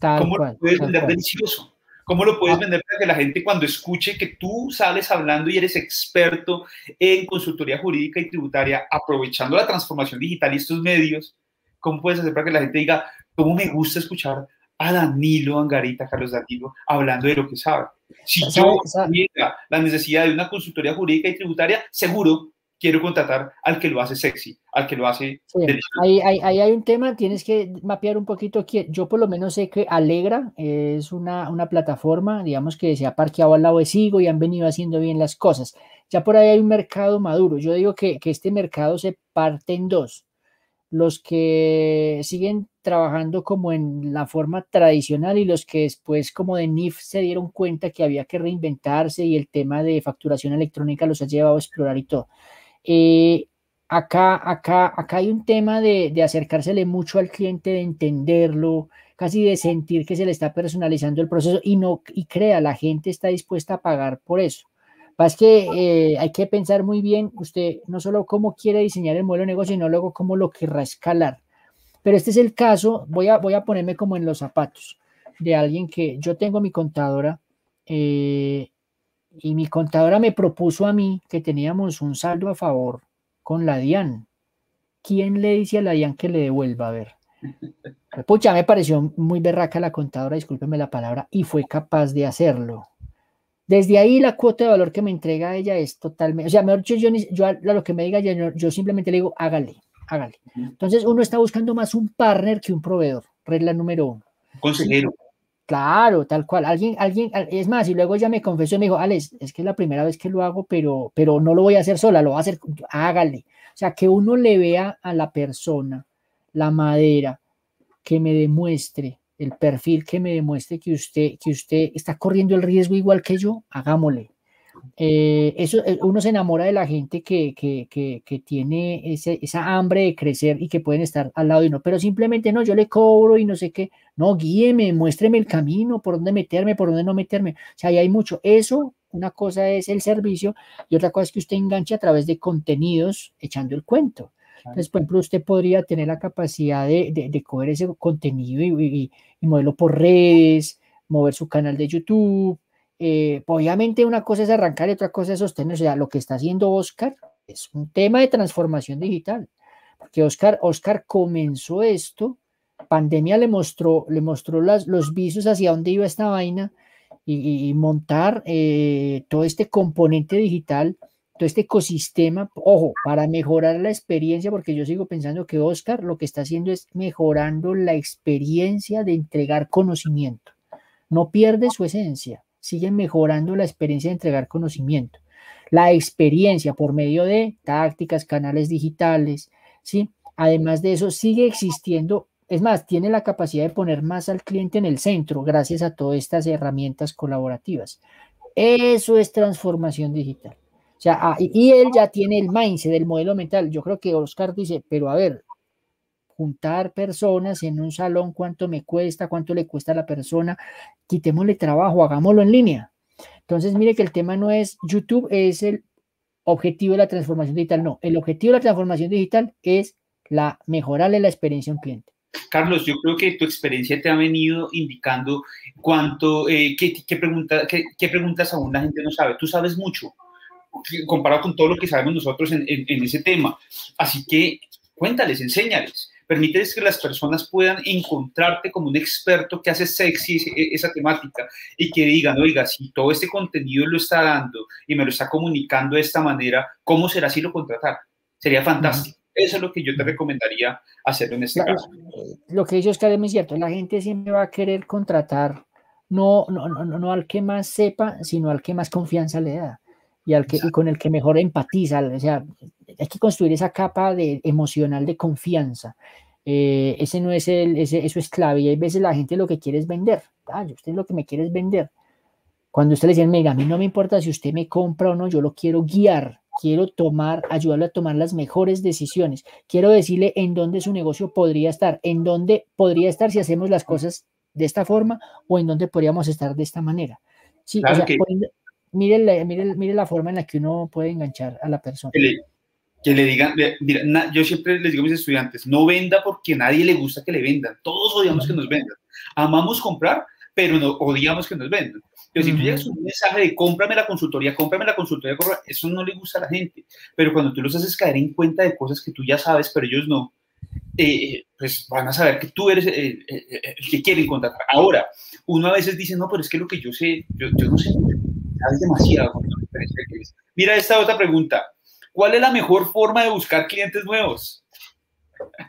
S1: ¿Cómo lo puedes vender delicioso? ¿Cómo lo puedes ah. vender para que la gente cuando escuche que tú sales hablando y eres experto en consultoría jurídica y tributaria, aprovechando la transformación digital y estos medios, cómo puedes hacer para que la gente diga, cómo me gusta escuchar a Danilo Angarita, Carlos Danilo, hablando de lo que sabe? Si yo tuviera la necesidad de una consultoría jurídica y tributaria, seguro quiero contratar al que lo hace sexy, al que lo hace...
S2: ahí, hay un tema, tienes que mapear un poquito. Yo por lo menos sé que Alegra es una, una plataforma, digamos que se ha parqueado al lado de Sigo y han venido haciendo bien las cosas. Ya por ahí hay un mercado maduro. Yo digo que, que este mercado se parte en dos. Los que siguen trabajando como en la forma tradicional y los que después como de NIF se dieron cuenta que había que reinventarse y el tema de facturación electrónica los ha llevado a explorar y todo. Eh, acá, acá, acá hay un tema de, de acercársele mucho al cliente, de entenderlo, casi de sentir que se le está personalizando el proceso y no, y crea, la gente está dispuesta a pagar por eso. Es que eh, hay que pensar muy bien usted no solo cómo quiere diseñar el modelo de negocio, sino luego cómo lo querrá escalar. Pero este es el caso, voy a, voy a ponerme como en los zapatos de alguien que yo tengo mi contadora eh, y mi contadora me propuso a mí que teníamos un saldo a favor con la DIAN. ¿Quién le dice a la DIAN que le devuelva? A ver. Pucha, me pareció muy berraca la contadora, discúlpeme la palabra, y fue capaz de hacerlo. Desde ahí la cuota de valor que me entrega ella es totalmente, o sea, mejor dicho, yo, yo, a lo que me diga, yo, yo simplemente le digo, hágale, hágale. Entonces uno está buscando más un partner que un proveedor, regla número uno.
S1: Consejero.
S2: Claro, tal cual. Alguien, alguien, es más, y luego ella me confesó y me dijo, Alex, es que es la primera vez que lo hago, pero, pero no lo voy a hacer sola, lo va a hacer, hágale. O sea, que uno le vea a la persona la madera, que me demuestre el perfil, que me demuestre que usted, que usted está corriendo el riesgo igual que yo, hagámosle. Eh, eso, eh, uno se enamora de la gente que, que, que, que tiene ese, esa hambre de crecer y que pueden estar al lado de uno, pero simplemente no, yo le cobro y no sé qué, no, guíeme, muéstreme el camino, por dónde meterme, por dónde no meterme, o sea, ahí hay mucho, eso, una cosa es el servicio y otra cosa es que usted enganche a través de contenidos echando el cuento. Entonces, por ejemplo, usted podría tener la capacidad de, de, de coger ese contenido y, y, y moverlo por redes, mover su canal de YouTube, eh, obviamente una cosa es arrancar y otra cosa es sostener. O sea, lo que está haciendo Oscar es un tema de transformación digital. Porque Oscar, Oscar comenzó esto, pandemia le mostró, le mostró las, los visos hacia dónde iba esta vaina y, montar eh, todo este componente digital, todo este ecosistema, ojo, para mejorar la experiencia, porque yo sigo pensando que Oscar lo que está haciendo es mejorando la experiencia de entregar conocimiento. No pierde su esencia siguen mejorando la experiencia de entregar conocimiento. la experiencia por medio de tácticas, canales digitales, ¿sí? Además de eso, sigue existiendo, es más, tiene la capacidad de poner más al cliente en el centro gracias a todas estas herramientas colaborativas. Eso es transformación digital. O sea, ah, y él ya tiene el mindset del modelo mental. Yo creo que Oscar dice, pero a ver, juntar personas en un salón, cuánto me cuesta, cuánto le cuesta a la persona, quitémosle trabajo, hagámoslo en línea. Entonces, mire que el tema no es YouTube, es el objetivo de la transformación digital, no, el objetivo de la transformación digital es la mejorarle la experiencia a un cliente.
S1: Carlos, yo creo que tu experiencia te ha venido indicando cuánto, eh, qué, qué, qué, preguntas aún la gente no sabe. Tú sabes mucho comparado con todo lo que sabemos nosotros en ese tema. Así que cuéntales, enséñales permites que las personas puedan encontrarte como un experto que hace sexy esa temática y que digan, oiga, si todo este contenido lo está dando y me lo está comunicando de esta manera, ¿cómo será si lo contratar? Sería fantástico. Eso es lo que yo te recomendaría hacer en este caso.
S2: Lo que dice Oscar es muy cierto. La gente siempre va a querer contratar no, no, no, no al que más sepa, sino al que más confianza le da y, al que, y con el que mejor empatiza. O sea, hay que construir esa capa de, emocional de confianza. Eh, ese no es el, ese, eso es clave. Y hay veces la gente lo que quiere es vender. Ah, usted lo que me quiere es vender. Cuando usted le dice, mira, a mí no me importa si usted me compra o no, yo lo quiero guiar, quiero tomar, ayudarle a tomar las mejores decisiones. Quiero decirle en dónde su negocio podría estar, en dónde podría estar si hacemos las cosas de esta forma o en dónde podríamos estar de esta manera. Sí, o sea, mire, la, mire, la forma en la que uno puede enganchar a la persona.
S1: Que le, digan, yo siempre les digo a mis estudiantes, no venda porque a nadie le gusta que le vendan. Todos odiamos que nos vendan. Amamos comprar, pero no odiamos que nos vendan. Pero si tú llegas un mensaje de cómprame la consultoría, cómprame la consultoría, eso no le gusta a la gente. Pero cuando tú los haces caer en cuenta de cosas que tú ya sabes, pero ellos no, eh, pues van a saber que tú eres el, que quieren contratar. Ahora, uno a veces dice, no, pero es que lo que yo sé, yo, yo no sé, es demasiado. Mira esta otra pregunta. ¿Cuál es la mejor forma de buscar clientes nuevos?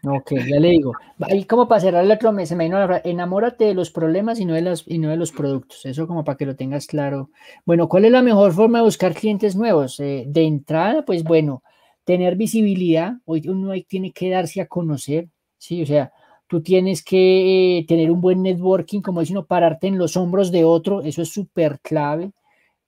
S2: Ok, ya le digo. Y como para cerrar el otro mes, me enamórate de los problemas y no de, los, y no de los productos. Eso como para que lo tengas claro. Bueno, ¿cuál es la mejor forma de buscar clientes nuevos? Eh, de entrada, pues bueno, tener visibilidad. Hoy uno tiene que darse a conocer, ¿sí? O sea, tú tienes que eh, tener un buen networking, como dice uno, pararte en los hombros de otro. Eso es súper clave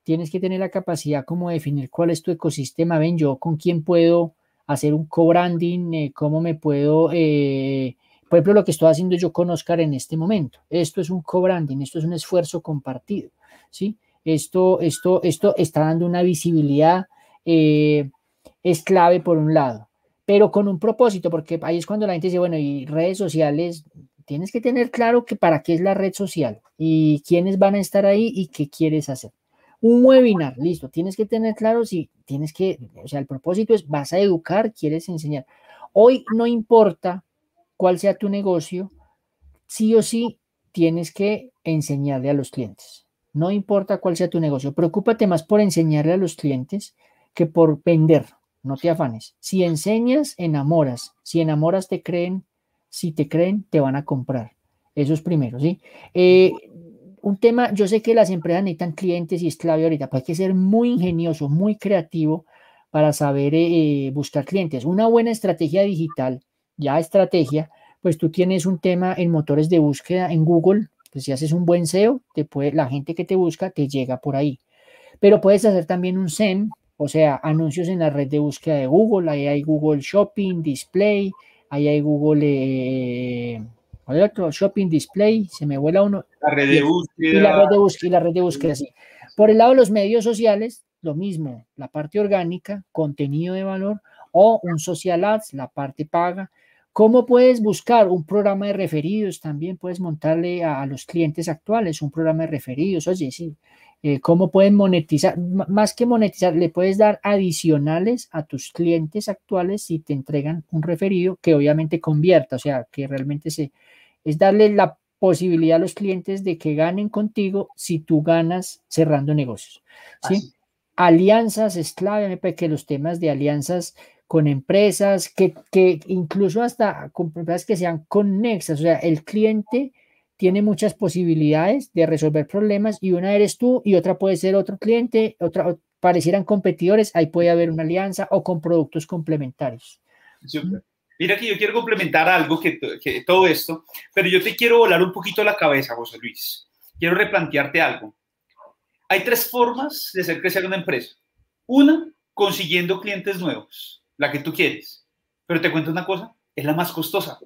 S2: tienes que tener la capacidad como de definir cuál es tu ecosistema. Ven, yo con quién puedo hacer un co-branding, eh, cómo me puedo, eh, por ejemplo, lo que estoy haciendo yo con Oscar en este momento. Esto es un co-branding, esto es un esfuerzo compartido, ¿sí? Esto, esto, esto está dando una visibilidad, eh, es clave por un lado, pero con un propósito, porque ahí es cuando la gente dice, bueno, y redes sociales, tienes que tener claro que para qué es la red social y quiénes van a estar ahí y qué quieres hacer. Un webinar, listo, tienes que tener claro si tienes que, o sea, el propósito es, vas a educar, quieres enseñar. Hoy no importa cuál sea tu negocio, sí o sí tienes que enseñarle a los clientes. No importa cuál sea tu negocio, preocúpate más por enseñarle a los clientes que por vender. No te afanes. Si enseñas, enamoras. Si enamoras, te creen. Si te creen, te van a comprar. Eso es primero, ¿sí? Eh, un tema, yo sé que las empresas necesitan clientes y es clave ahorita, pero hay que ser muy ingenioso, muy creativo para saber eh, buscar clientes. Una buena estrategia digital, ya estrategia, pues tú tienes un tema en motores de búsqueda en Google, pues si haces un buen SEO, te puede, la gente que te busca te llega por ahí. Pero puedes hacer también un SEM, o sea, anuncios en la red de búsqueda de Google, ahí hay Google Shopping, Display, ahí hay Google... Eh, otro, shopping display, se me vuela uno.
S1: La red de búsqueda.
S2: Y la red de búsqueda, y la red de búsqueda, sí. Por el lado de los medios sociales, lo mismo, la parte orgánica, contenido de valor, o un social ads, la parte paga. ¿Cómo puedes buscar un programa de referidos? También puedes montarle a, los clientes actuales un programa de referidos. Oye, sí, eh, cómo pueden monetizar, más que monetizar, le puedes dar adicionales a tus clientes actuales si te entregan un referido que obviamente convierta, o sea, que realmente se, es darle la posibilidad a los clientes de que ganen contigo si tú ganas cerrando negocios. ¿sí? Alianzas es clave, que los temas de alianzas con empresas, que, que incluso hasta con empresas que sean conexas, o sea, el cliente tiene muchas posibilidades de resolver problemas y una eres tú y otra puede ser otro cliente, otra parecieran competidores, ahí puede haber una alianza o con productos complementarios.
S1: Mira que yo quiero complementar algo que, que, todo esto, pero yo te quiero volar un poquito la cabeza, José Luis. Quiero replantearte algo. Hay tres formas de hacer crecer una empresa. Una, consiguiendo clientes nuevos, la que tú quieres. Pero te cuento una cosa, es la más costosa.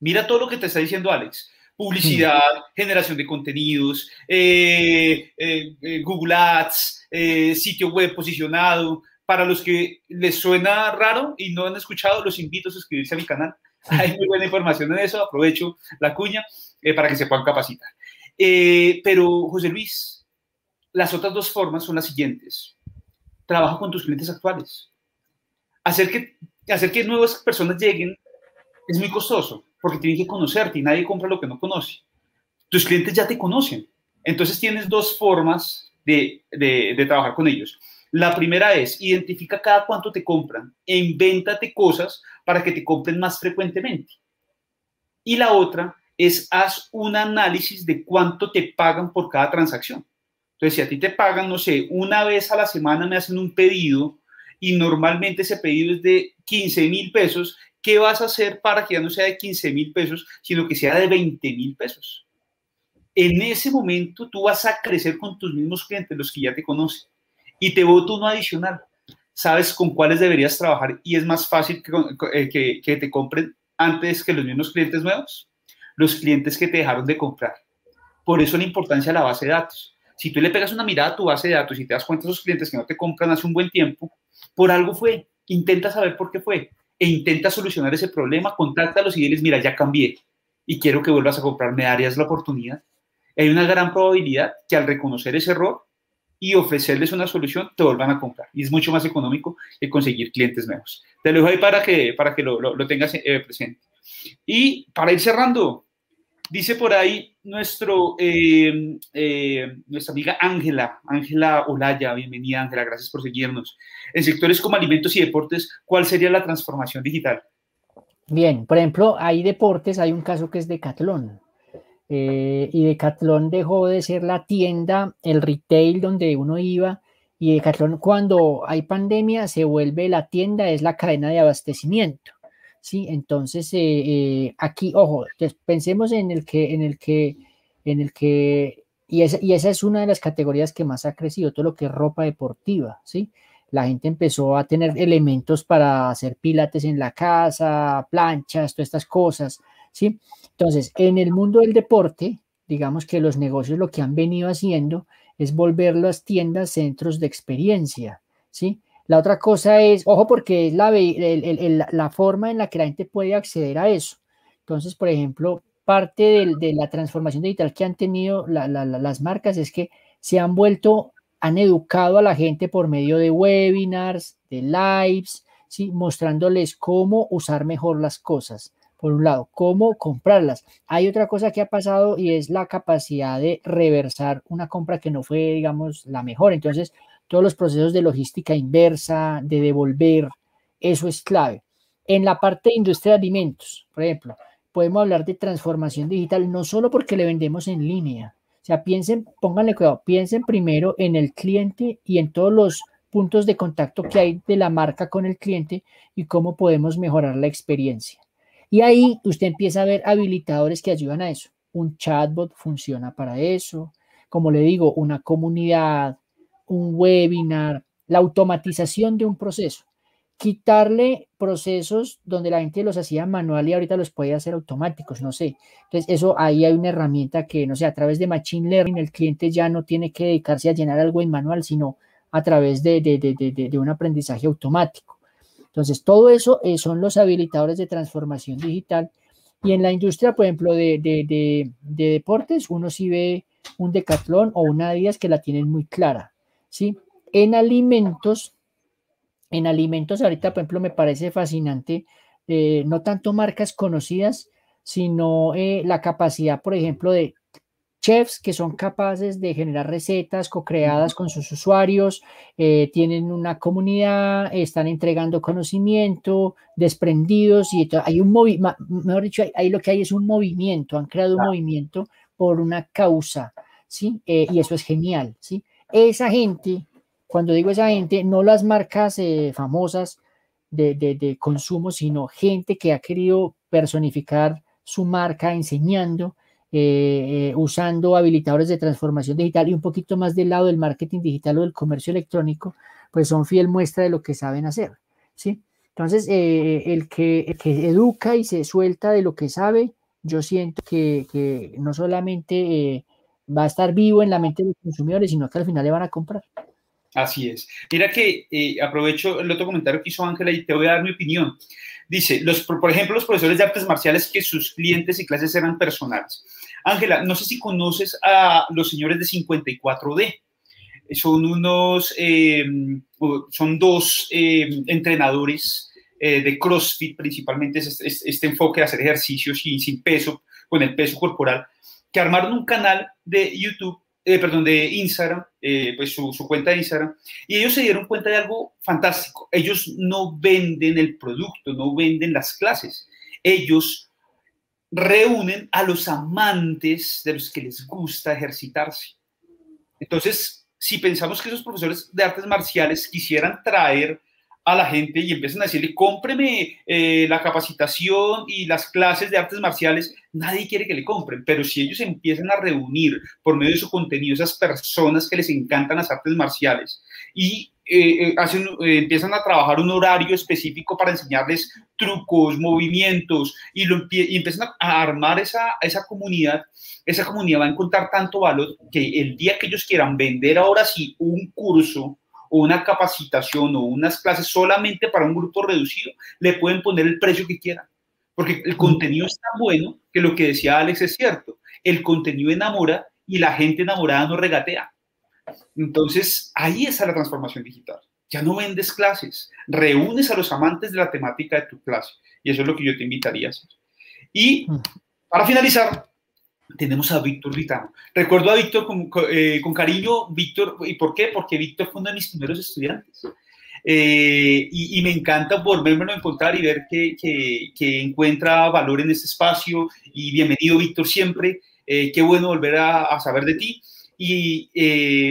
S1: Mira todo lo que te está diciendo Alex. Publicidad, generación de contenidos, eh, eh, eh, Google Ads, sitio web posicionado. Para los que les suena raro y no han escuchado, los invito a suscribirse a mi canal. Hay muy buena información en eso. Aprovecho la cuña para que se puedan capacitar. pero, José Luis, las otras dos formas son las siguientes. Trabaja con tus clientes actuales. Hacer que, hacer que nuevas personas lleguen es muy costoso porque tienen que conocerte y nadie compra lo que no conoce. Tus clientes ya te conocen. Entonces tienes dos formas de, trabajar con ellos. La primera es identifica cada cuánto te compran e invéntate cosas para que te compren más frecuentemente. Y la otra es haz un análisis de cuánto te pagan por cada transacción. Entonces, si a ti te pagan, no sé, una vez a la semana me hacen un pedido y normalmente ese pedido es de 15 mil pesos, ¿qué vas a hacer para que ya no sea de 15 mil pesos, sino que sea de 20 mil pesos? En ese momento tú vas a crecer con tus mismos clientes, los que ya te conocen, y te voto uno adicional. Sabes con cuáles deberías trabajar y es más fácil que, eh, que te compren antes que los mismos clientes nuevos, los clientes que te dejaron de comprar. Por eso la importancia de la base de datos. Si tú le pegas una mirada a tu base de datos y te das cuenta de esos clientes que no te compran hace un buen tiempo, por algo fue. Intenta saber por qué fue e intenta solucionar ese problema, contáctalos y diles, mira, ya cambié y quiero que vuelvas a comprar, ¿me darías la oportunidad? Hay una gran probabilidad que al reconocer ese error y ofrecerles una solución, te vuelvan a comprar. Y es mucho más económico que conseguir clientes nuevos. Te lo dejo ahí para que, para que lo, lo, tengas eh, presente. Y para ir cerrando, Dice por ahí nuestro, eh, eh, nuestra amiga Ángela, Ángela Olaya, bienvenida Ángela, gracias por seguirnos. En sectores como alimentos y deportes, ¿cuál sería la transformación digital?
S2: Bien, por ejemplo, hay deportes, hay un caso que es Decathlon. Eh, y Decathlon dejó de ser la tienda, el retail donde uno iba, y Decathlon cuando hay pandemia se vuelve la tienda, es la cadena de abastecimiento. ¿sí? Entonces, eh, eh, aquí, ojo, pensemos en el que, en el que, en el que, y esa, y esa es una de las categorías que más ha crecido, todo lo que es ropa deportiva, ¿sí? La gente empezó a tener elementos para hacer pilates en la casa, planchas, todas estas cosas, ¿sí? Entonces, en el mundo del deporte, digamos que los negocios lo que han venido haciendo es volver las tiendas centros de experiencia, ¿sí? La otra cosa es, ojo, porque es la, forma en la que la gente puede acceder a eso. Entonces, por ejemplo, parte de, la transformación digital que han tenido las marcas es que se han vuelto, han educado a la gente por medio de webinars, de lives, ¿sí? mostrándoles cómo usar mejor las cosas. Por un lado, cómo comprarlas. Hay otra cosa que ha pasado y es la capacidad de reversar una compra que no fue, digamos, la mejor. Entonces, todos los procesos de logística inversa, de devolver, eso es clave. En la parte de industria de alimentos, por ejemplo, podemos hablar de transformación digital no solo porque le vendemos en línea. O sea, piensen, pónganle cuidado, piensen primero en el cliente y en todos los puntos de contacto que hay de la marca con el cliente y cómo podemos mejorar la experiencia. Y ahí usted empieza a ver habilitadores que ayudan a eso. Un chatbot funciona para eso. Como le digo, una comunidad, un webinar, la automatización de un proceso, quitarle procesos donde la gente los hacía manual y ahorita los puede hacer automáticos, no sé. Entonces, eso ahí hay una herramienta que, no sé, a través de Machine Learning el cliente ya no tiene que dedicarse a llenar algo en manual, sino a través de, de, un aprendizaje automático. Entonces, todo eso eh, son los habilitadores de transformación digital. Y en la industria, por ejemplo, de, deportes, uno sí ve un Decathlon o una Adidas que la tienen muy clara. ¿sí? En alimentos, en alimentos ahorita, por ejemplo, me parece fascinante, eh, no tanto marcas conocidas, sino eh, la capacidad, por ejemplo, de chefs que son capaces de generar recetas co-creadas con sus usuarios, eh, tienen una comunidad, están entregando conocimiento, desprendidos y hay un movimiento, mejor dicho, ahí lo que hay es un movimiento, han creado un movimiento por una causa, ¿sí? y eso es genial, ¿sí? Esa gente, cuando digo esa gente, no las marcas famosas de, de, consumo, sino gente que ha querido personificar su marca enseñando, usando habilitadores de transformación digital y un poquito más del lado del marketing digital o del comercio electrónico, pues son fiel muestra de lo que saben hacer, ¿sí? Entonces, el, que, que, educa y se suelta de lo que sabe, yo siento que, que no solamente va a estar vivo en la mente de los consumidores, sino que al final le van a comprar.
S1: Así es. Mira que eh, aprovecho el otro comentario que hizo Ángela y te voy a dar mi opinión. Dice, los, por ejemplo, los profesores de artes marciales que sus clientes y clases eran personales. Ángela, no sé si conoces a los señores de 54D. Son unos, em, son dos em, entrenadores eh, de CrossFit, principalmente este, enfoque de hacer ejercicios sin peso, con el peso corporal que armaron un canal de YouTube, eh, perdón, de Instagram, eh, pues su, cuenta de Instagram, y ellos se dieron cuenta de algo fantástico. Ellos no venden el producto, no venden las clases. Ellos reúnen a los amantes de los que les gusta ejercitarse. Entonces, si pensamos que esos profesores de artes marciales quisieran traer a la gente y empiezan a decirle, cómpreme eh, la capacitación y las clases de artes marciales, nadie quiere que le compren, pero si ellos empiezan a reunir por medio de su contenido esas personas que les encantan las artes marciales y eh, eh, hacen, empiezan a trabajar un horario específico para enseñarles trucos, movimientos y, lo, y empiezan a armar esa, esa comunidad, esa comunidad va a encontrar tanto valor que el día que ellos quieran vender ahora sí un curso, o una capacitación o unas clases solamente para un grupo reducido, le pueden poner el precio que quieran. Porque el contenido es tan bueno que lo que decía Alex es cierto. El contenido enamora y la gente enamorada no regatea. Entonces, ahí está la transformación digital. Ya no vendes clases, reúnes a los amantes de la temática de tu clase. Y eso es lo que yo te invitaría a hacer. Y para finalizar, tenemos a Víctor Ritano. Recuerdo a Víctor con, eh, con, cariño, Víctor, ¿y por qué? Porque Víctor fue uno de mis primeros estudiantes. Eh, y, y, me encanta volverme a encontrar y ver que, que, que, encuentra valor en este espacio. Y bienvenido, Víctor, siempre. Eh, qué bueno volver a, a, saber de ti. Y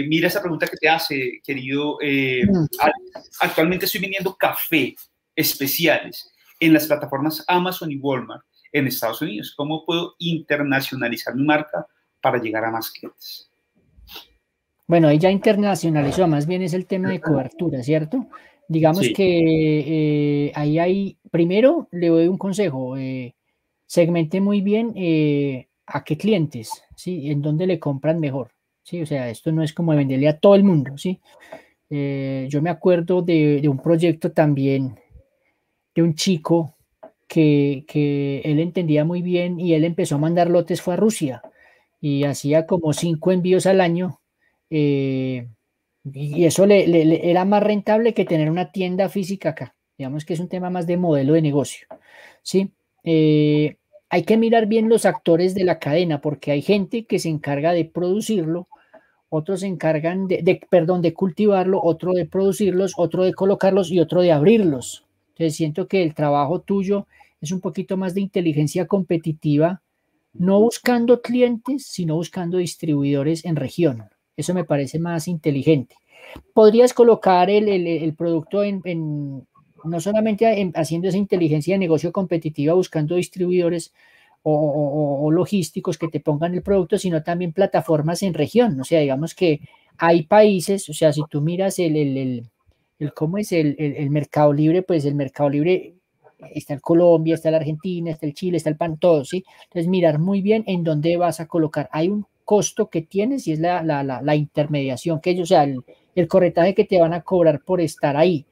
S1: mira esa pregunta que te hace, querido. Mm. Actualmente estoy vendiendo café especiales en las plataformas Amazon y Walmart en Estados Unidos? ¿Cómo puedo internacionalizar mi marca para llegar a más clientes?
S2: Bueno, ahí ya internacionalizó, más bien es el tema de cobertura, ¿cierto? Digamos que eh, ahí hay, primero le doy un consejo, eh, segmente muy bien eh, a qué clientes, ¿sí? En dónde le compran mejor, ¿sí? O sea, esto no es como venderle a todo el mundo, ¿sí? yo me acuerdo de, un proyecto también de un chico que, él entendía muy bien y él empezó a mandar lotes, fue a Rusia y hacía como cinco envíos al año. Eh, y eso le, era más rentable que tener una tienda física acá. Digamos que es un tema más de modelo de negocio. ¿sí? Eh, hay que mirar bien los actores de la cadena porque hay gente que se encarga de producirlo, otros se encargan de, de, perdón, de cultivarlo, otro de producirlos, otro de colocarlos y otro de abrirlos. Entonces siento que el trabajo tuyo es un poquito más de inteligencia competitiva, no buscando clientes, sino buscando distribuidores en región. Eso me parece más inteligente. Podrías colocar el, producto en, no solamente haciendo esa inteligencia de negocio competitiva, buscando distribuidores o, logísticos que te pongan el producto, sino también plataformas en región. O sea, digamos que hay países, o sea, si tú miras el, el, el, cómo es el, el, mercado libre, pues el mercado libre está el Colombia, está la Argentina, está el Chile, está el PAN, todo, ¿sí? Entonces, mirar muy bien en dónde vas a colocar. Hay un costo que tienes y es la, la, la, intermediación, que ellos, o sea, el, el, corretaje que te van a cobrar por estar ahí.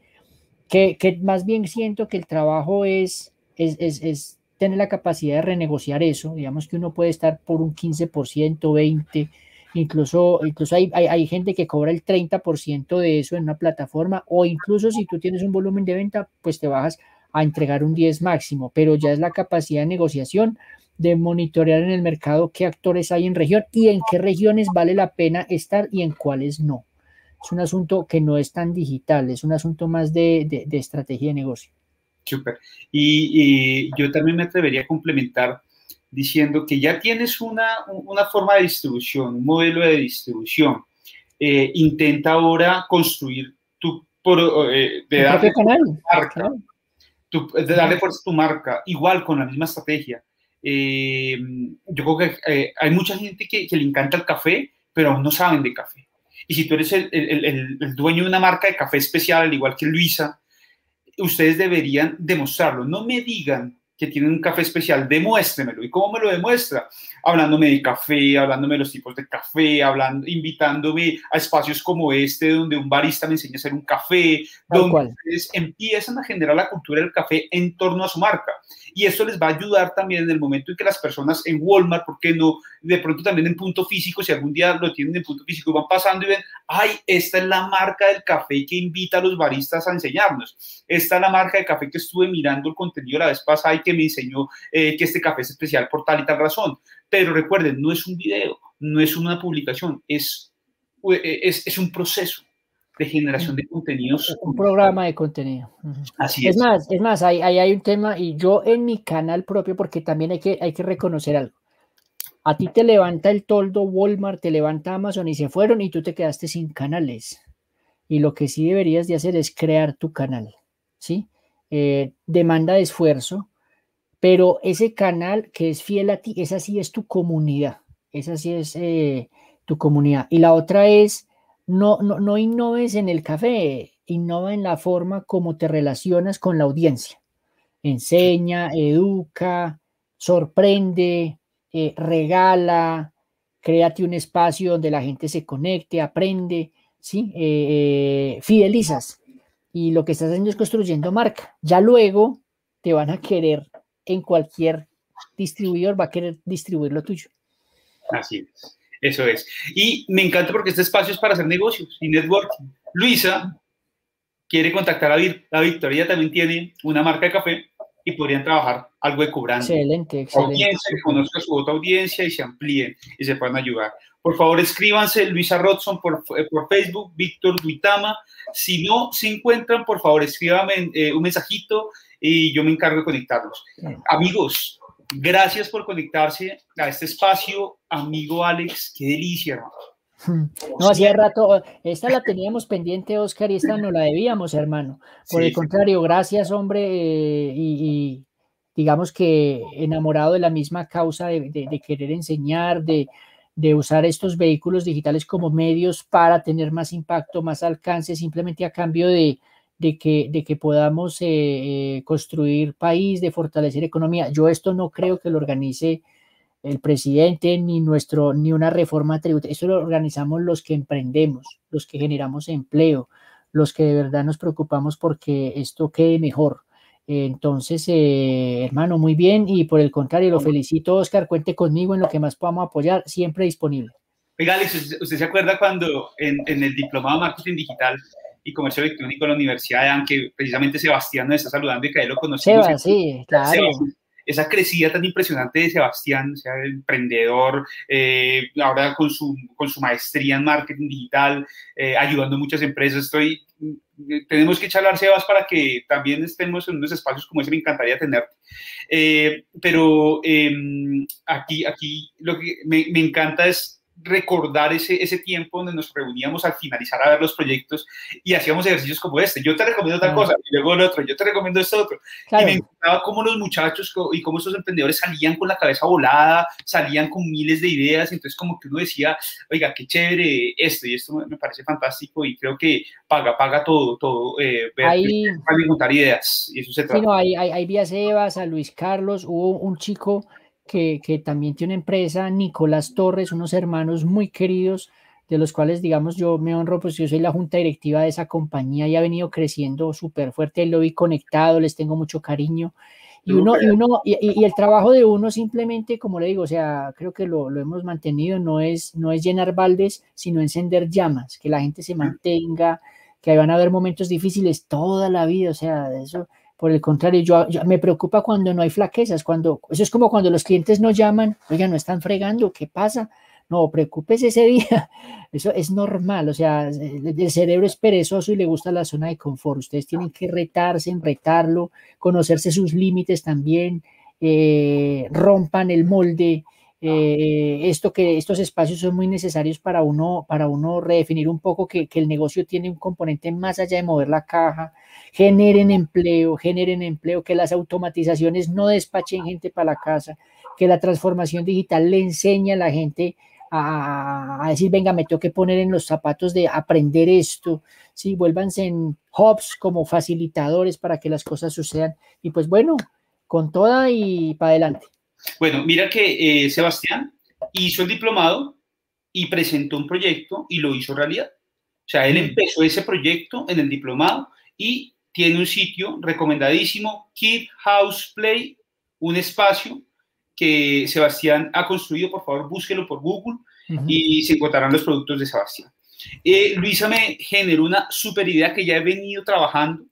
S2: Que, que más bien siento que el trabajo es, es, es, es, tener la capacidad de renegociar eso. Digamos que uno puede estar por un 15%, 20%, incluso, incluso hay, hay, gente que cobra el 30% de eso en una plataforma, o incluso si tú tienes un volumen de venta, pues te bajas a entregar un 10 máximo, pero ya es la capacidad de negociación de monitorear en el mercado qué actores hay en región y en qué regiones vale la pena estar y en cuáles no. Es un asunto que no es tan digital, es un asunto más de, de, estrategia de negocio.
S1: Súper. Y, y, yo también me atrevería a complementar diciendo que ya tienes una, una forma de distribución, un modelo de distribución eh, intenta ahora construir tu, por, de darle marca, de darle fuerza a tu marca, igual con la misma estrategia. yo creo que hay mucha gente que, que, le encanta el café, pero aún no saben de café. Y si tú eres el, el, el, dueño de una marca de café especial, al igual que Luisa, ustedes deberían demostrarlo. No me digan que tienen un café especial, demuéstremelo. ¿Y cómo me lo demuestra? Hablándome de café, hablándome de los tipos de café, hablando, invitándome a espacios como este, donde un barista me enseña a hacer un café, donde ustedes empiezan a generar la cultura del café en torno a su marca y eso les va a ayudar también en el momento en que las personas en Walmart, ¿por qué no? De pronto también en punto físico, si algún día lo tienen en punto físico van pasando y ven, ay, esta es la marca del café que invita a los baristas a enseñarnos. Esta es la marca de café que estuve mirando el contenido la vez pasada y que me enseñó eh, que este café es especial por tal y tal razón. Pero recuerden, no es un video, no es una publicación, es, eh, es, es un proceso de generación de contenidos.
S2: Un programa de contenido.
S1: Así
S2: es. Es más, es más, ahí, hay un tema y yo en mi canal propio, porque también hay que, hay que reconocer algo. A ti te levanta el toldo Walmart, te levanta Amazon y se fueron y tú te quedaste sin canales. Y lo que sí deberías de hacer es crear tu canal, ¿sí? Eh, demanda de esfuerzo, pero ese canal que es fiel a ti, esa sí es tu comunidad, esa sí es eh, tu comunidad. Y la otra es no, no, no innoves en el café, innova en la forma como te relacionas con la audiencia. Enseña, educa, sorprende, eh, regala, créate un espacio donde la gente se conecte, aprende, ¿sí? Eh, eh, fidelizas. Y lo que estás haciendo es construyendo marca. Ya luego te van a querer en cualquier distribuidor, va a querer distribuir lo tuyo.
S1: Así es. Eso es. Y me encanta porque este espacio es para hacer negocios y networking. Luisa quiere contactar a, la Victoria, ella también tiene una marca de café y podrían trabajar algo de cobrando.
S2: Excelente, excelente.
S1: Audiencia, que conozca su otra audiencia y se amplíen y se puedan ayudar. Por favor, escríbanse Luisa Rodson por, eh, por Facebook, Víctor Duitama. Si no se encuentran, por favor, escríbame eh, un mensajito y yo me encargo de conectarlos. Amigos, Gracias por conectarse a este espacio, amigo Alex. Qué delicia, hermano.
S2: No, hacía rato, esta la teníamos pendiente, Oscar, y esta no la debíamos, hermano. Por el contrario, gracias, hombre, eh, y, digamos que enamorado de la misma causa de, querer enseñar, de, de, usar estos vehículos digitales como medios para tener más impacto, más alcance, simplemente a cambio de, de que, de que podamos eh, eh, construir país, de fortalecer economía. Yo esto no creo que lo organice el presidente ni nuestro ni una reforma tributaria. Eso lo organizamos los que emprendemos, los que generamos empleo, los que de verdad nos preocupamos porque esto quede mejor. Entonces, eh, hermano, muy bien y por el contrario, lo felicito, Oscar. Cuente conmigo en lo que más podamos apoyar, siempre disponible.
S1: Oiga, Alex, ¿usted se acuerda cuando en, en el diplomado marketing digital y Comercio Electrónico de la Universidad de ANCE, precisamente Sebastián nos está saludando y que ahí lo conocimos.
S2: sí, claro.
S1: esa crecida tan impresionante de Sebastián, o sea, emprendedor, eh, ahora con su, con su maestría en marketing digital, eh, ayudando a muchas empresas. Estoy, tenemos que charlar, Sebas, para que también estemos en unos espacios como ese, me encantaría tener. Eh, pero em, aquí, aquí lo que me, me encanta es recordar ese, ese tiempo donde nos reuníamos al finalizar a ver los proyectos y hacíamos ejercicios como este. Yo te recomiendo tal cosa, y luego el otro, yo te recomiendo esto otro. Y me encantaba cómo los muchachos y cómo estos emprendedores salían con la cabeza volada, salían con miles de ideas, entonces como que uno decía, oiga, qué chévere esto, y esto me parece fantástico y creo que paga, paga todo, todo, eh, ver,
S2: ahí,
S1: contar ideas, y eso se trata.
S2: Sí, no, hay, hay, hay Evas, a Luis Carlos, hubo un chico que, también tiene una empresa, Nicolás Torres, unos hermanos muy queridos, de los cuales, digamos, yo me honro, pues yo soy la junta directiva de esa compañía y ha venido creciendo súper fuerte, lo vi conectado, les tengo mucho cariño. Y uno, y uno, y, el trabajo de uno simplemente, como le digo, o sea, creo que lo, lo, hemos mantenido, no es, no es llenar baldes, sino encender llamas, que la gente se mantenga, que van a haber momentos difíciles toda la vida, o sea, eso, por el contrario, yo, me preocupa cuando no hay flaquezas, cuando eso es como cuando los clientes nos llaman, oiga, no están fregando, ¿qué pasa? No, preocúpese ese día. Eso es normal, o sea, el, cerebro es perezoso y le gusta la zona de confort. Ustedes tienen que retarse, retarlo, conocerse sus límites también, eh, rompan el molde, Eh, esto que estos espacios son muy necesarios para uno, para uno redefinir un poco que, el negocio tiene un componente más allá de mover la caja, generen empleo, generen empleo, que las automatizaciones no despachen gente para la casa, que la transformación digital le enseñe a la gente a, a, decir, venga, me tengo que poner en los zapatos de aprender esto, sí, vuélvanse en hubs como facilitadores para que las cosas sucedan. Y pues bueno, con toda y para adelante.
S1: Bueno, mira que eh, Sebastián hizo el diplomado y presentó un proyecto y lo hizo realidad. O sea, él empezó ese proyecto en el diplomado y tiene un sitio recomendadísimo, Kid House Play, un espacio que Sebastián ha construido. Por favor, búsquelo por Google uh -huh. y se encontrarán los productos de Sebastián. Eh, Luisa me generó una super idea que ya he venido trabajando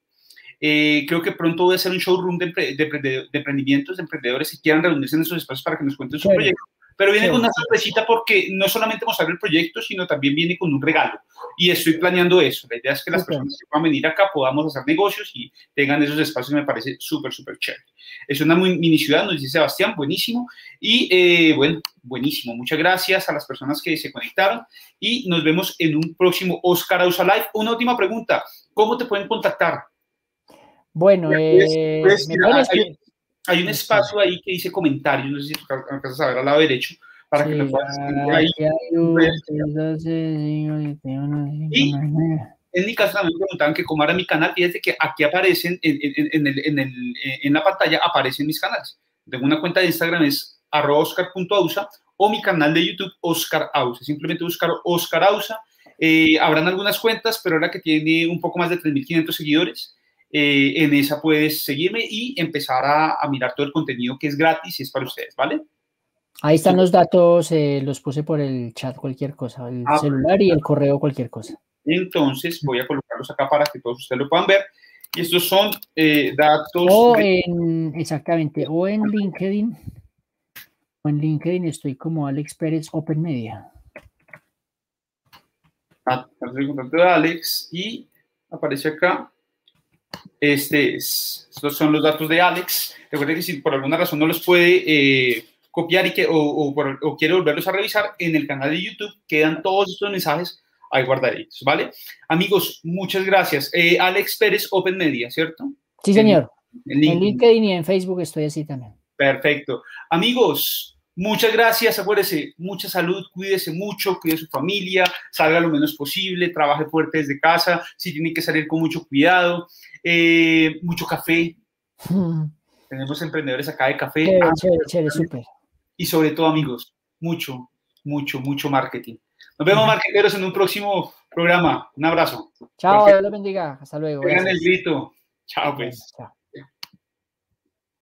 S1: eh, creo que pronto voy a hacer un showroom de, de, de, de, emprendimientos, de emprendedores que quieran reunirse en esos espacios para que nos cuenten su sí. proyecto. Pero viene sí. con una sorpresita porque no solamente mostrar el proyecto, sino también viene con un regalo. Y estoy planeando eso. La idea es que las okay. personas que puedan venir acá podamos hacer negocios y tengan esos espacios. Me parece súper, súper chévere. Es una muy, mini ciudad, nos dice Sebastián, buenísimo. Y eh, bueno, buenísimo. Muchas gracias a las personas que se conectaron y nos vemos en un próximo Oscar Ausa Live. Una última pregunta. ¿Cómo te pueden contactar?
S2: Bueno, eh,
S1: hay, un espacio ahí que dice comentarios, no sé si tú alcanzas a ver al lado derecho, para sí, que lo puedas escribir ahí. Y en mi caso también me preguntaban que cómo era mi canal, fíjate que aquí aparecen, en, en, en, el, en, el, en la pantalla aparecen mis canales. Tengo una cuenta de Instagram, es oscar.ausa, o mi canal de YouTube, Oscar Ausa. Simplemente buscar Oscar Ausa. Eh, habrán algunas cuentas, pero ahora que tiene un poco más de 3.500 seguidores, eh, en esa puedes seguirme y empezar a, a, mirar todo el contenido que es gratis y es para ustedes, ¿vale?
S2: Ahí están los datos, eh, los puse por el chat, cualquier cosa, el ah, celular y el correo, cualquier cosa.
S1: Entonces voy a colocarlos acá para que todos ustedes lo puedan ver. Y estos son eh, datos.
S2: O de... en, exactamente, o en LinkedIn. O en LinkedIn estoy como Alex Pérez Open Media.
S1: Ah, estoy Alex y aparece acá este, estos son los datos de Alex. Recuerden que si por alguna razón no los puede eh, copiar y que, o, o, por, o, quiere volverlos a revisar, en el canal de YouTube quedan todos estos mensajes ahí guardaditos, ¿vale? Amigos, muchas gracias. Eh, Alex Pérez, Open Media, ¿cierto?
S2: Sí, señor. En, en, LinkedIn. en LinkedIn y en Facebook estoy así también.
S1: Perfecto. Amigos, Muchas gracias, acuérdese, mucha salud, cuídese mucho, cuide su familia, salga lo menos posible, trabaje fuerte desde casa, si tiene que salir con mucho cuidado, eh, mucho café. Mm. Tenemos emprendedores acá de café.
S2: Chévere, ah, chévere, chévere, súper.
S1: Y sobre todo, amigos, mucho, mucho, mucho marketing. Nos vemos, marqueteros, en un próximo programa. Un abrazo.
S2: Chao, Dios los bendiga. Hasta luego.
S1: Tengan el grito. Chao, pues. Chao.